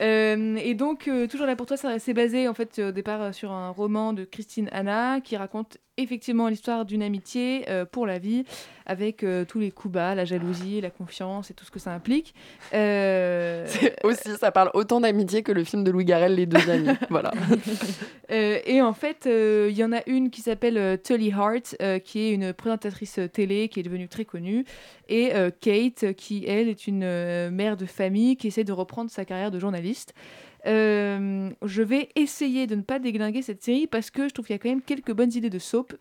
Euh, et donc, euh, toujours là pour toi, ça c'est basé en fait au départ euh, sur un roman de Christine Anna qui raconte effectivement l'histoire d'une amitié euh, pour la vie avec euh, tous les coups bas, la jalousie, la confiance et tout ce que ça implique. Euh, aussi, ça parle autant d'amitié que le film de Louis Garrel, Les deux amis. voilà. Et en fait, il y en a une qui s'appelle Tully Hart, qui est une présentatrice télé qui est devenue très connue, et Kate, qui elle est une mère de famille qui essaie de reprendre sa carrière de journaliste. Euh, je vais essayer de ne pas déglinguer cette série parce que je trouve qu'il y a quand même quelques bonnes idées de soap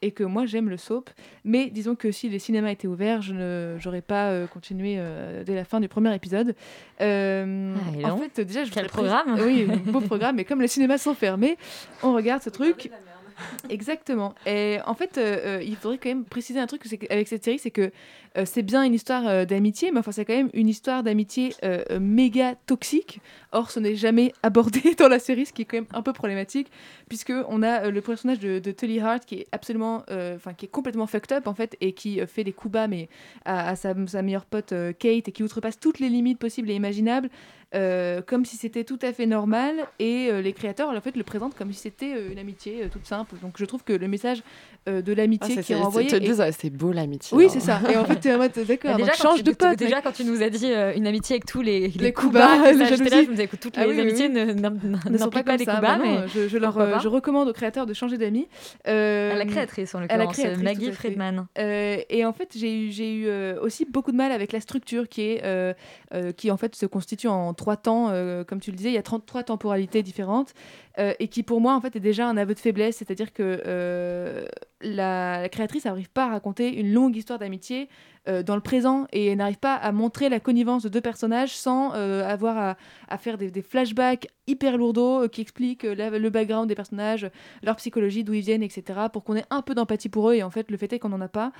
et que moi j'aime le soap. Mais disons que si les cinémas étaient ouverts, je n'aurais pas euh, continué euh, dès la fin du premier épisode. Euh, Ah, en fait, déjà, je Quel pré- programme Oui, beau programme. Mais comme les cinémas sont fermés, on regarde ce truc. Exactement. Et en fait, euh, euh, il faudrait quand même préciser un truc avec cette série, c'est que euh, c'est bien une histoire d'amitié, mais enfin c'est quand même une histoire d'amitié méga toxique. Or, ce n'est jamais abordé dans la série, ce qui est quand même un peu problématique, puisque on a le personnage de, Tully Hart qui est absolument, enfin qui est complètement fucked up en fait, et qui fait des coups bas, mais à, sa, meilleure pote Kate, et qui outrepasse toutes les limites possibles et imaginables. Euh, comme si c'était tout à fait normal et euh, les créateurs en fait le présentent comme si c'était euh, une amitié euh, toute simple donc je trouve que le message euh, de l'amitié Ah, qui est c'est- renvoyé est- c'est beau l'amitié. oui hein. c'est ça et en fait t'es en mode d'accord Bah, déjà, change tu, de pote déjà quand tu nous as dit euh, une amitié avec tous les, Les coups coups bas, bas, tout les là, je me disais, écoute, toutes Ah les oui, amitiés oui. ne- ne sont pas pas ça. coups bas, mais je, leur je recommande aux créateurs de changer d'amis. À la créatrice, en à la l'occurrence, créatrice, Maggie. Friedman. Et en fait, j'ai eu, j'ai eu aussi beaucoup de mal avec la structure qui est, qui en fait se constitue en trois temps, euh, comme tu le disais, il y a 33 temporalités différentes. euh, et qui pour moi en fait est déjà un aveu de faiblesse, c'est-à-dire que euh, la, créatrice n'arrive pas à raconter une longue histoire d'amitié dans le présent et n'arrive pas à montrer la connivence de deux personnages sans avoir à, faire des, flashbacks hyper lourdeaux qui expliquent le background des personnages, leur psychologie, d'où ils viennent, etc. pour qu'on ait un peu d'empathie pour eux et en fait le fait est qu'on n'en a pas.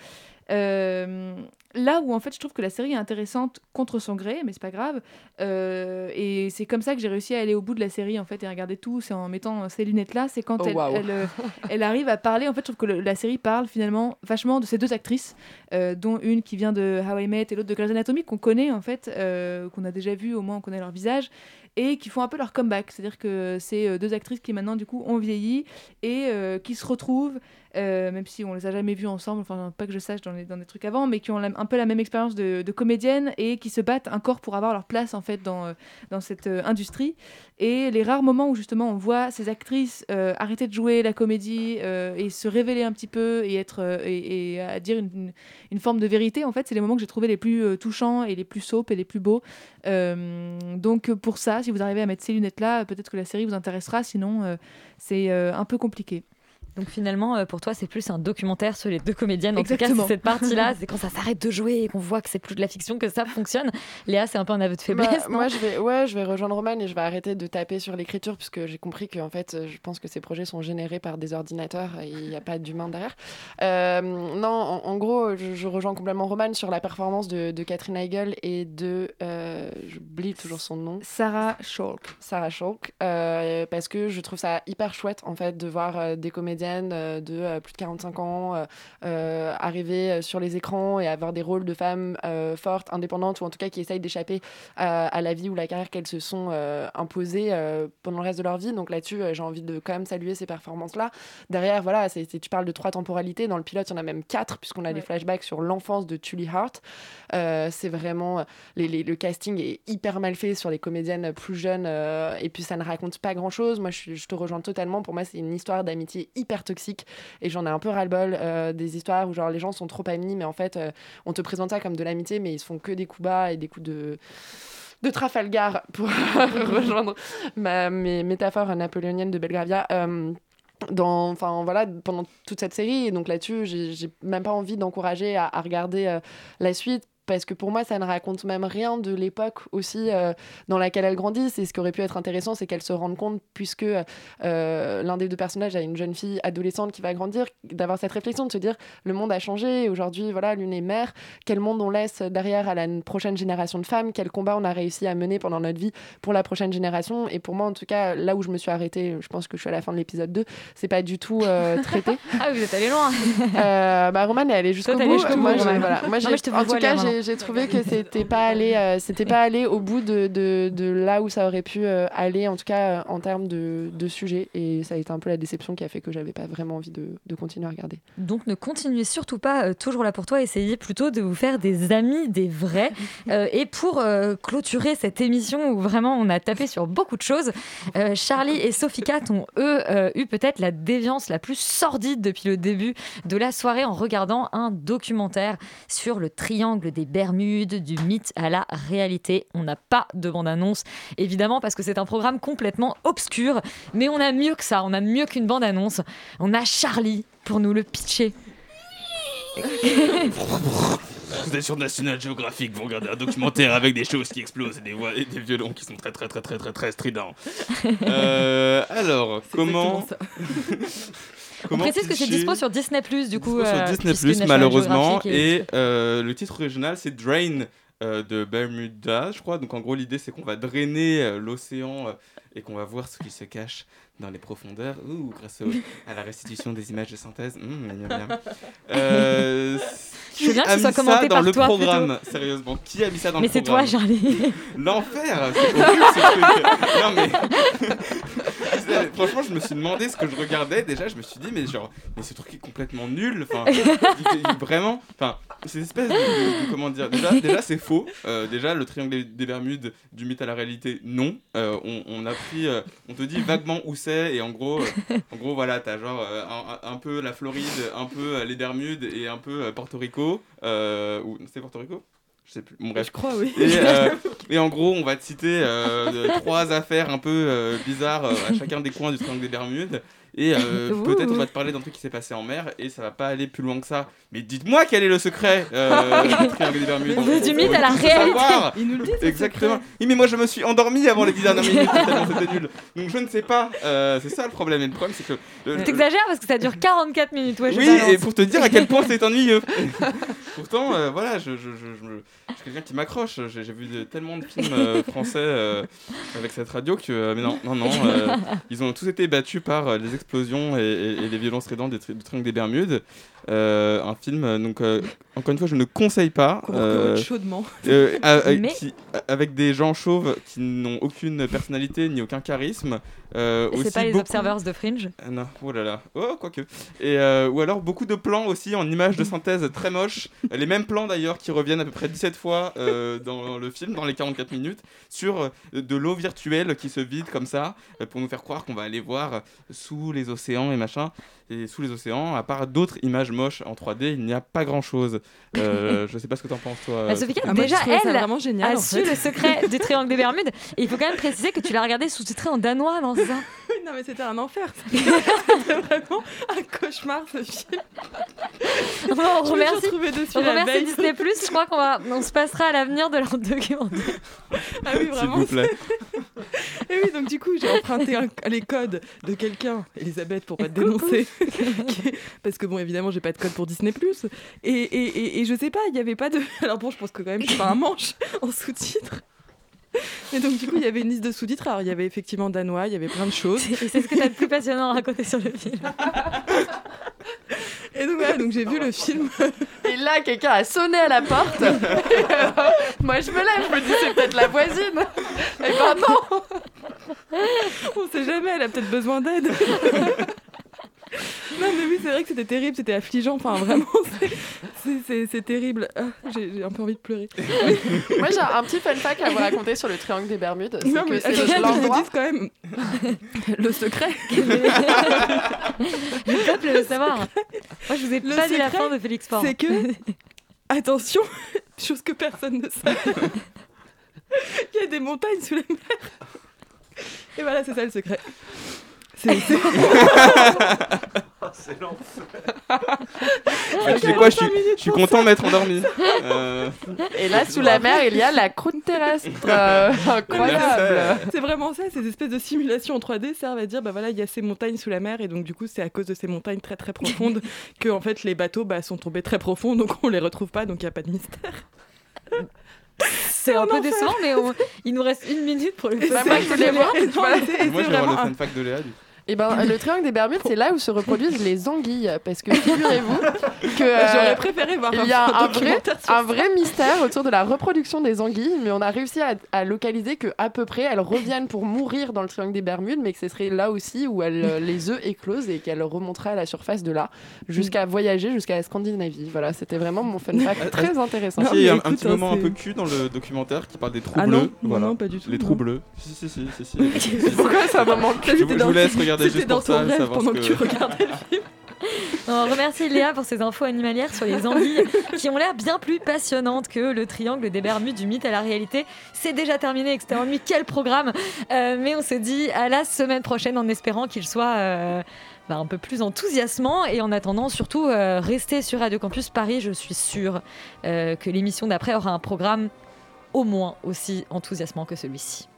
Euh, là où en fait je trouve que la série est intéressante contre son gré, mais c'est pas grave. Euh, et c'est comme ça que j'ai réussi à aller au bout de la série en fait et à regarder tout. C'est en mettant ces lunettes là, c'est quand Oh, elle, waouh. elle, euh, elle arrive à parler. En fait, je trouve que le- la série parle finalement vachement de ces deux actrices, euh, dont une qui vient de How I Met et l'autre de Grey's Anatomy qu'on connaît en fait, euh, qu'on a déjà vu au moins on connaît leur visage et qui font un peu leur comeback. C'est-à-dire que c'est deux actrices qui maintenant du coup ont vieilli et qui se retrouvent, même si on les a jamais vues ensemble, enfin pas que je sache dans, les, dans des trucs avant, mais qui ont un peu la même expérience de, comédienne et qui se battent encore pour avoir leur place en fait dans, euh, dans cette euh, industrie. Et les rares moments où justement on voit ces actrices euh, arrêter de jouer la comédie euh, et se révéler un petit peu et être euh, et, à dire une, une- forme de vérité, en fait, c'est les moments que j'ai trouvé les plus euh, touchants et les plus soap et les plus beaux. Euh, donc euh, pour ça, si vous arrivez à mettre ces lunettes là, peut-être que la série vous intéressera. Sinon, euh, c'est euh, un peu compliqué. Donc finalement, euh, pour toi, c'est plus un documentaire sur les deux comédiennes. En tout cas, Exactement. c'est cette partie-là, c'est quand ça s'arrête de jouer et qu'on voit que c'est plus de la fiction que ça fonctionne. Léa, c'est un peu un aveu de Bah, faiblesse. moi, je vais, ouais, je vais rejoindre Roman et je vais arrêter de taper sur l'écriture puisque j'ai compris que en fait, euh, je pense que ces projets sont générés par des ordinateurs et il n'y a pas d'humain derrière. Euh, non, en, en gros, je, je rejoins complètement Roman sur la performance de, de Catherine Heigl et de, euh, j'oublie toujours son nom, Sarah Chalk. Sarah Chalk, euh, parce que je trouve ça hyper chouette en fait de voir des comédiennes euh, de euh, plus de 45 ans euh, arriver sur les écrans et avoir des rôles de femmes fortes, indépendantes ou en tout cas qui essayent d'échapper à, la vie ou la carrière qu'elles se sont imposées pendant le reste de leur vie. Donc là-dessus, j'ai envie de quand même saluer ces performances-là. Derrière, voilà, c'est, tu parles de trois temporalités. Dans le pilote, il y en a même quatre puisqu'on a des flashbacks sur l'enfance de Tully Hart. Euh, c'est vraiment les- les- le casting est hyper mal fait sur les comédiennes plus jeunes euh, et puis ça ne raconte pas grand chose. Moi, je, je te rejoins totalement. Pour moi, c'est une histoire d'amitié hyper toxique et j'en ai un peu ras-le-bol euh, des histoires où genre les gens sont trop amis, mais en fait, euh, on te présente ça comme de l'amitié, mais ils se font que des coups bas et des coups de de Trafalgar pour rejoindre ma, mes métaphores napoléoniennes de Belgravia. Euh, dans, enfin voilà, pendant toute cette série, et donc là-dessus, j'ai j'ai même pas envie d'encourager à, à regarder euh, la suite parce que pour moi, ça ne raconte même rien de l'époque aussi euh, dans laquelle elle grandit. C'est ce qui aurait pu être intéressant, c'est qu'elle se rende compte, puisque euh, l'un des deux personnages a une jeune fille adolescente qui va grandir, d'avoir cette réflexion, de se dire le monde a changé, aujourd'hui, voilà, l'une est mère, quel monde on laisse derrière à la prochaine génération de femmes, quel combat on a réussi à mener pendant notre vie pour la prochaine génération? Et pour moi, en tout cas, là où je me suis arrêtée, je pense que je suis à la fin de l'épisode 2, c'est pas du tout euh, traité. Ah, vous êtes allé loin. Bah, Romane est allée jusqu'au bout. jusqu'au Moi, bout, Romane. voilà. Moi, Non, en tout cas, j'ai j'ai trouvé que c'était pas allé, euh, c'était pas allé au bout de, de, de là où ça aurait pu euh, aller, en tout cas euh, en termes de, de sujet. Et ça a été un peu la déception qui a fait que j'avais pas vraiment envie de, continuer à regarder. Donc ne continuez surtout pas toujours là pour toi, essayez plutôt de vous faire des amis, des vrais. Et pour clôturer cette émission où vraiment on a tapé sur beaucoup de choses, Charlie et Sophie Cat ont eux eu peut-être la déviance la plus sordide depuis le début de la soirée en regardant un documentaire sur le triangle des des Bermudes, du mythe à la réalité. On n'a pas de bande-annonce, évidemment, parce que c'est un programme complètement obscur, mais on a mieux que ça, on a mieux qu'une bande-annonce. On a Charlie pour nous le pitcher. Vous êtes sur National Geographic, vous regardez un documentaire avec des choses qui explosent et des voix et des violons qui sont très très très très très très stridents. Euh, alors, comment On précise que c'est dispo sur Disney Plus du coup. Sur euh, Disney Plus malheureusement et euh, le titre original c'est Drain euh, de Bermuda je crois donc en gros l'idée c'est qu'on va drainer l'océan et qu'on va voir ce qui se cache dans les profondeurs Ouh, grâce au- à la restitution des images de synthèse Mmh, miam, miam. Euh, Je veux bien qui que soit mis ça dans par le toi, programme sérieusement qui a mis ça dans Mais le c'est programme toi, Charlie. L'enfer C'est horrible ce truc Non mais. C'est- Franchement, je me suis demandé ce que je regardais. Déjà, je me suis dit, mais genre, mais ce truc est complètement nul. Enfin, vraiment. Enfin, c'est espèce de, de- de- Comment dire Déjà, déjà c'est faux. Euh, déjà, le triangle des, des Bermudes, du mythe à la réalité, non. Euh, on, on a euh, on te dit vaguement où c'est. Et en gros, euh, en gros voilà, t'as genre euh, un, un peu la Floride, un peu les Bermudes et un peu Porto Rico. Ou c'est Porto Rico? Je sais plus. Bon, bref. Je crois, oui. Et, euh, et en gros, on va te citer euh, trois affaires un peu euh, bizarres à chacun des coins du triangle des Bermudes. Et euh, peut-être on va te parler d'un truc qui s'est passé en mer et ça va pas aller plus loin que ça. Mais dites-moi quel est le secret euh, du triangle des Bermudes. On veut du mythe à la réalité. Il nous le dit, Exactement. Oui, mais moi je me suis endormi avant les 10 dernières minutes tellement c'était nul. Donc je ne sais pas. Euh, c'est ça le problème. Et le problème c'est que. T'exagères parce que ça dure 44 minutes. Oui, et pour te dire à quel point c'est ennuyeux. Pourtant, euh, voilà, je, je, je, je, suis quelqu'un qui m'accroche. J'ai vu de- tellement de films euh, français euh, avec cette radio que. mais non, non, non. ils ont tous été battus par les explosions et, et- les violences tri- du Triangle des Bermudes. Euh, un film, euh, donc, euh, encore une fois, je ne conseille pas. Chaudement. Mais- qui- avec des gens chauves qui n'ont aucune personnalité ni aucun charisme. C'est pas les beaucoup- Observers de Fringe? ah non, oh là là, oh quoique. Et ou alors beaucoup de plans aussi en images de synthèse très moches, les mêmes plans d'ailleurs qui reviennent à peu près 17 fois dans le film, dans les 44 minutes, sur de l'eau virtuelle qui se vide comme ça, pour nous faire croire qu'on va aller voir sous les océans et machin. Et sous les océans, à part d'autres images moches en 3D, il n'y a pas grand chose. Euh, je sais pas ce que t'en penses toi. Bah, Sophie, Sophie. déjà, elle vraiment génial, a en su fait. le secret du triangle des Bermudes. Et il faut quand même préciser que tu l'as regardé sous-titré en danois, non c'est ça Oui, non, mais c'était un enfer. C'était vraiment un cauchemar, ce film. On Je me suis remercie, on remercie. Disney Plus. Je crois qu'on va, on se passera à l'avenir de leur documentaire. Ah oui, S'il vraiment. vous plaît. Et oui, donc du coup, j'ai emprunté un- les codes de quelqu'un, Elisabeth, pour pas te dénoncer. Parce que bon, évidemment, j'ai pas de code pour Disney+. Et, et, et, et je sais pas, il y avait pas de... Alors bon, je pense que quand même, pas un manche en sous-titres. Et donc du coup, il y avait une liste de sous-titres. Alors, il y avait effectivement danois, il y avait plein de choses. Et c'est ce que t'as de plus passionnant à raconter sur le film. Et donc voilà, donc j'ai vu le film. Et là, quelqu'un a sonné à la porte. Et, euh, moi, je me lève, je me dis, c'est peut-être la voisine. Et ben non On sait jamais, elle a peut-être besoin d'aide. Non mais oui c'est vrai que c'était terrible, c'était affligeant, enfin vraiment c'est- c'est- c'est c'est terrible. Ah, J'ai un peu envie de pleurer. Moi, j'ai un petit fun fact à vous raconter sur le triangle des Bermudes. Non mais c'est je vous l'endroit... dise quand même le secret. Le peuple veut savoir. Moi, je vous ai Le pas dit la fin de Félix Fort. C'est que, attention, chose que personne ne sait, il y a des montagnes sous la mer. Et voilà, c'est ça le secret. C'est l'enfer. Tu sais quoi, je suis, je suis content de m'être endormi. Euh, Et là, sous la mer, il y a la croûte terrestre. Euh, incroyable. C'est vraiment ça, ces espèces de simulations en 3D servent à dire bah voilà, il y a ces montagnes sous la mer et donc du coup, c'est à cause de ces montagnes très très profondes que en fait les bateaux bah, sont tombés très profonds donc on les retrouve pas donc il y a pas de mystère. C'est un peu décevant, mais on- il nous reste une minute pour le Bah, faire. moi, je voulais voir. Et Voilà. c'est- Moi, c'est je vais voir vraiment le un- fun fact de Léa. du coup. Et ben, le triangle des Bermudes, c'est là où se reproduisent les anguilles. Parce que figurez-vous que euh, J'aurais préféré voir il y a un un vrai, un mystère autour de la reproduction des anguilles, mais on a réussi à, à localiser que à peu près elles reviennent pour mourir dans le triangle des Bermudes, mais que ce serait là aussi où elles, euh, les œufs éclosent et qu'elles remonteraient à la surface de là, jusqu'à voyager jusqu'à la Scandinavie. Voilà, c'était vraiment mon fun fact très intéressant. Il y a un, un petit hein, moment un c'est- peu cul dans le documentaire qui parle des trous Ah bleus. non, non, voilà. non, pas du tout, Les non. trous bleus. Si, si, si, si, si. Pourquoi ça m'a manqué je vous laisse regarder C'était juste dans pour ton ça, rêve pendant que que- tu regardais le film. On remercie Léa pour ses infos animalières sur les anguilles qui ont l'air bien plus passionnantes que le triangle des Bermudes du mythe à la réalité. C'est déjà terminé, etc. Ennui, quel programme Euh, Mais on se dit à la semaine prochaine en espérant qu'il soit euh, bah, un peu plus enthousiasmant. Et en attendant, surtout, euh, restez sur Radio Campus Paris. Je suis sûre euh, que l'émission d'après aura un programme au moins aussi enthousiasmant que celui-ci.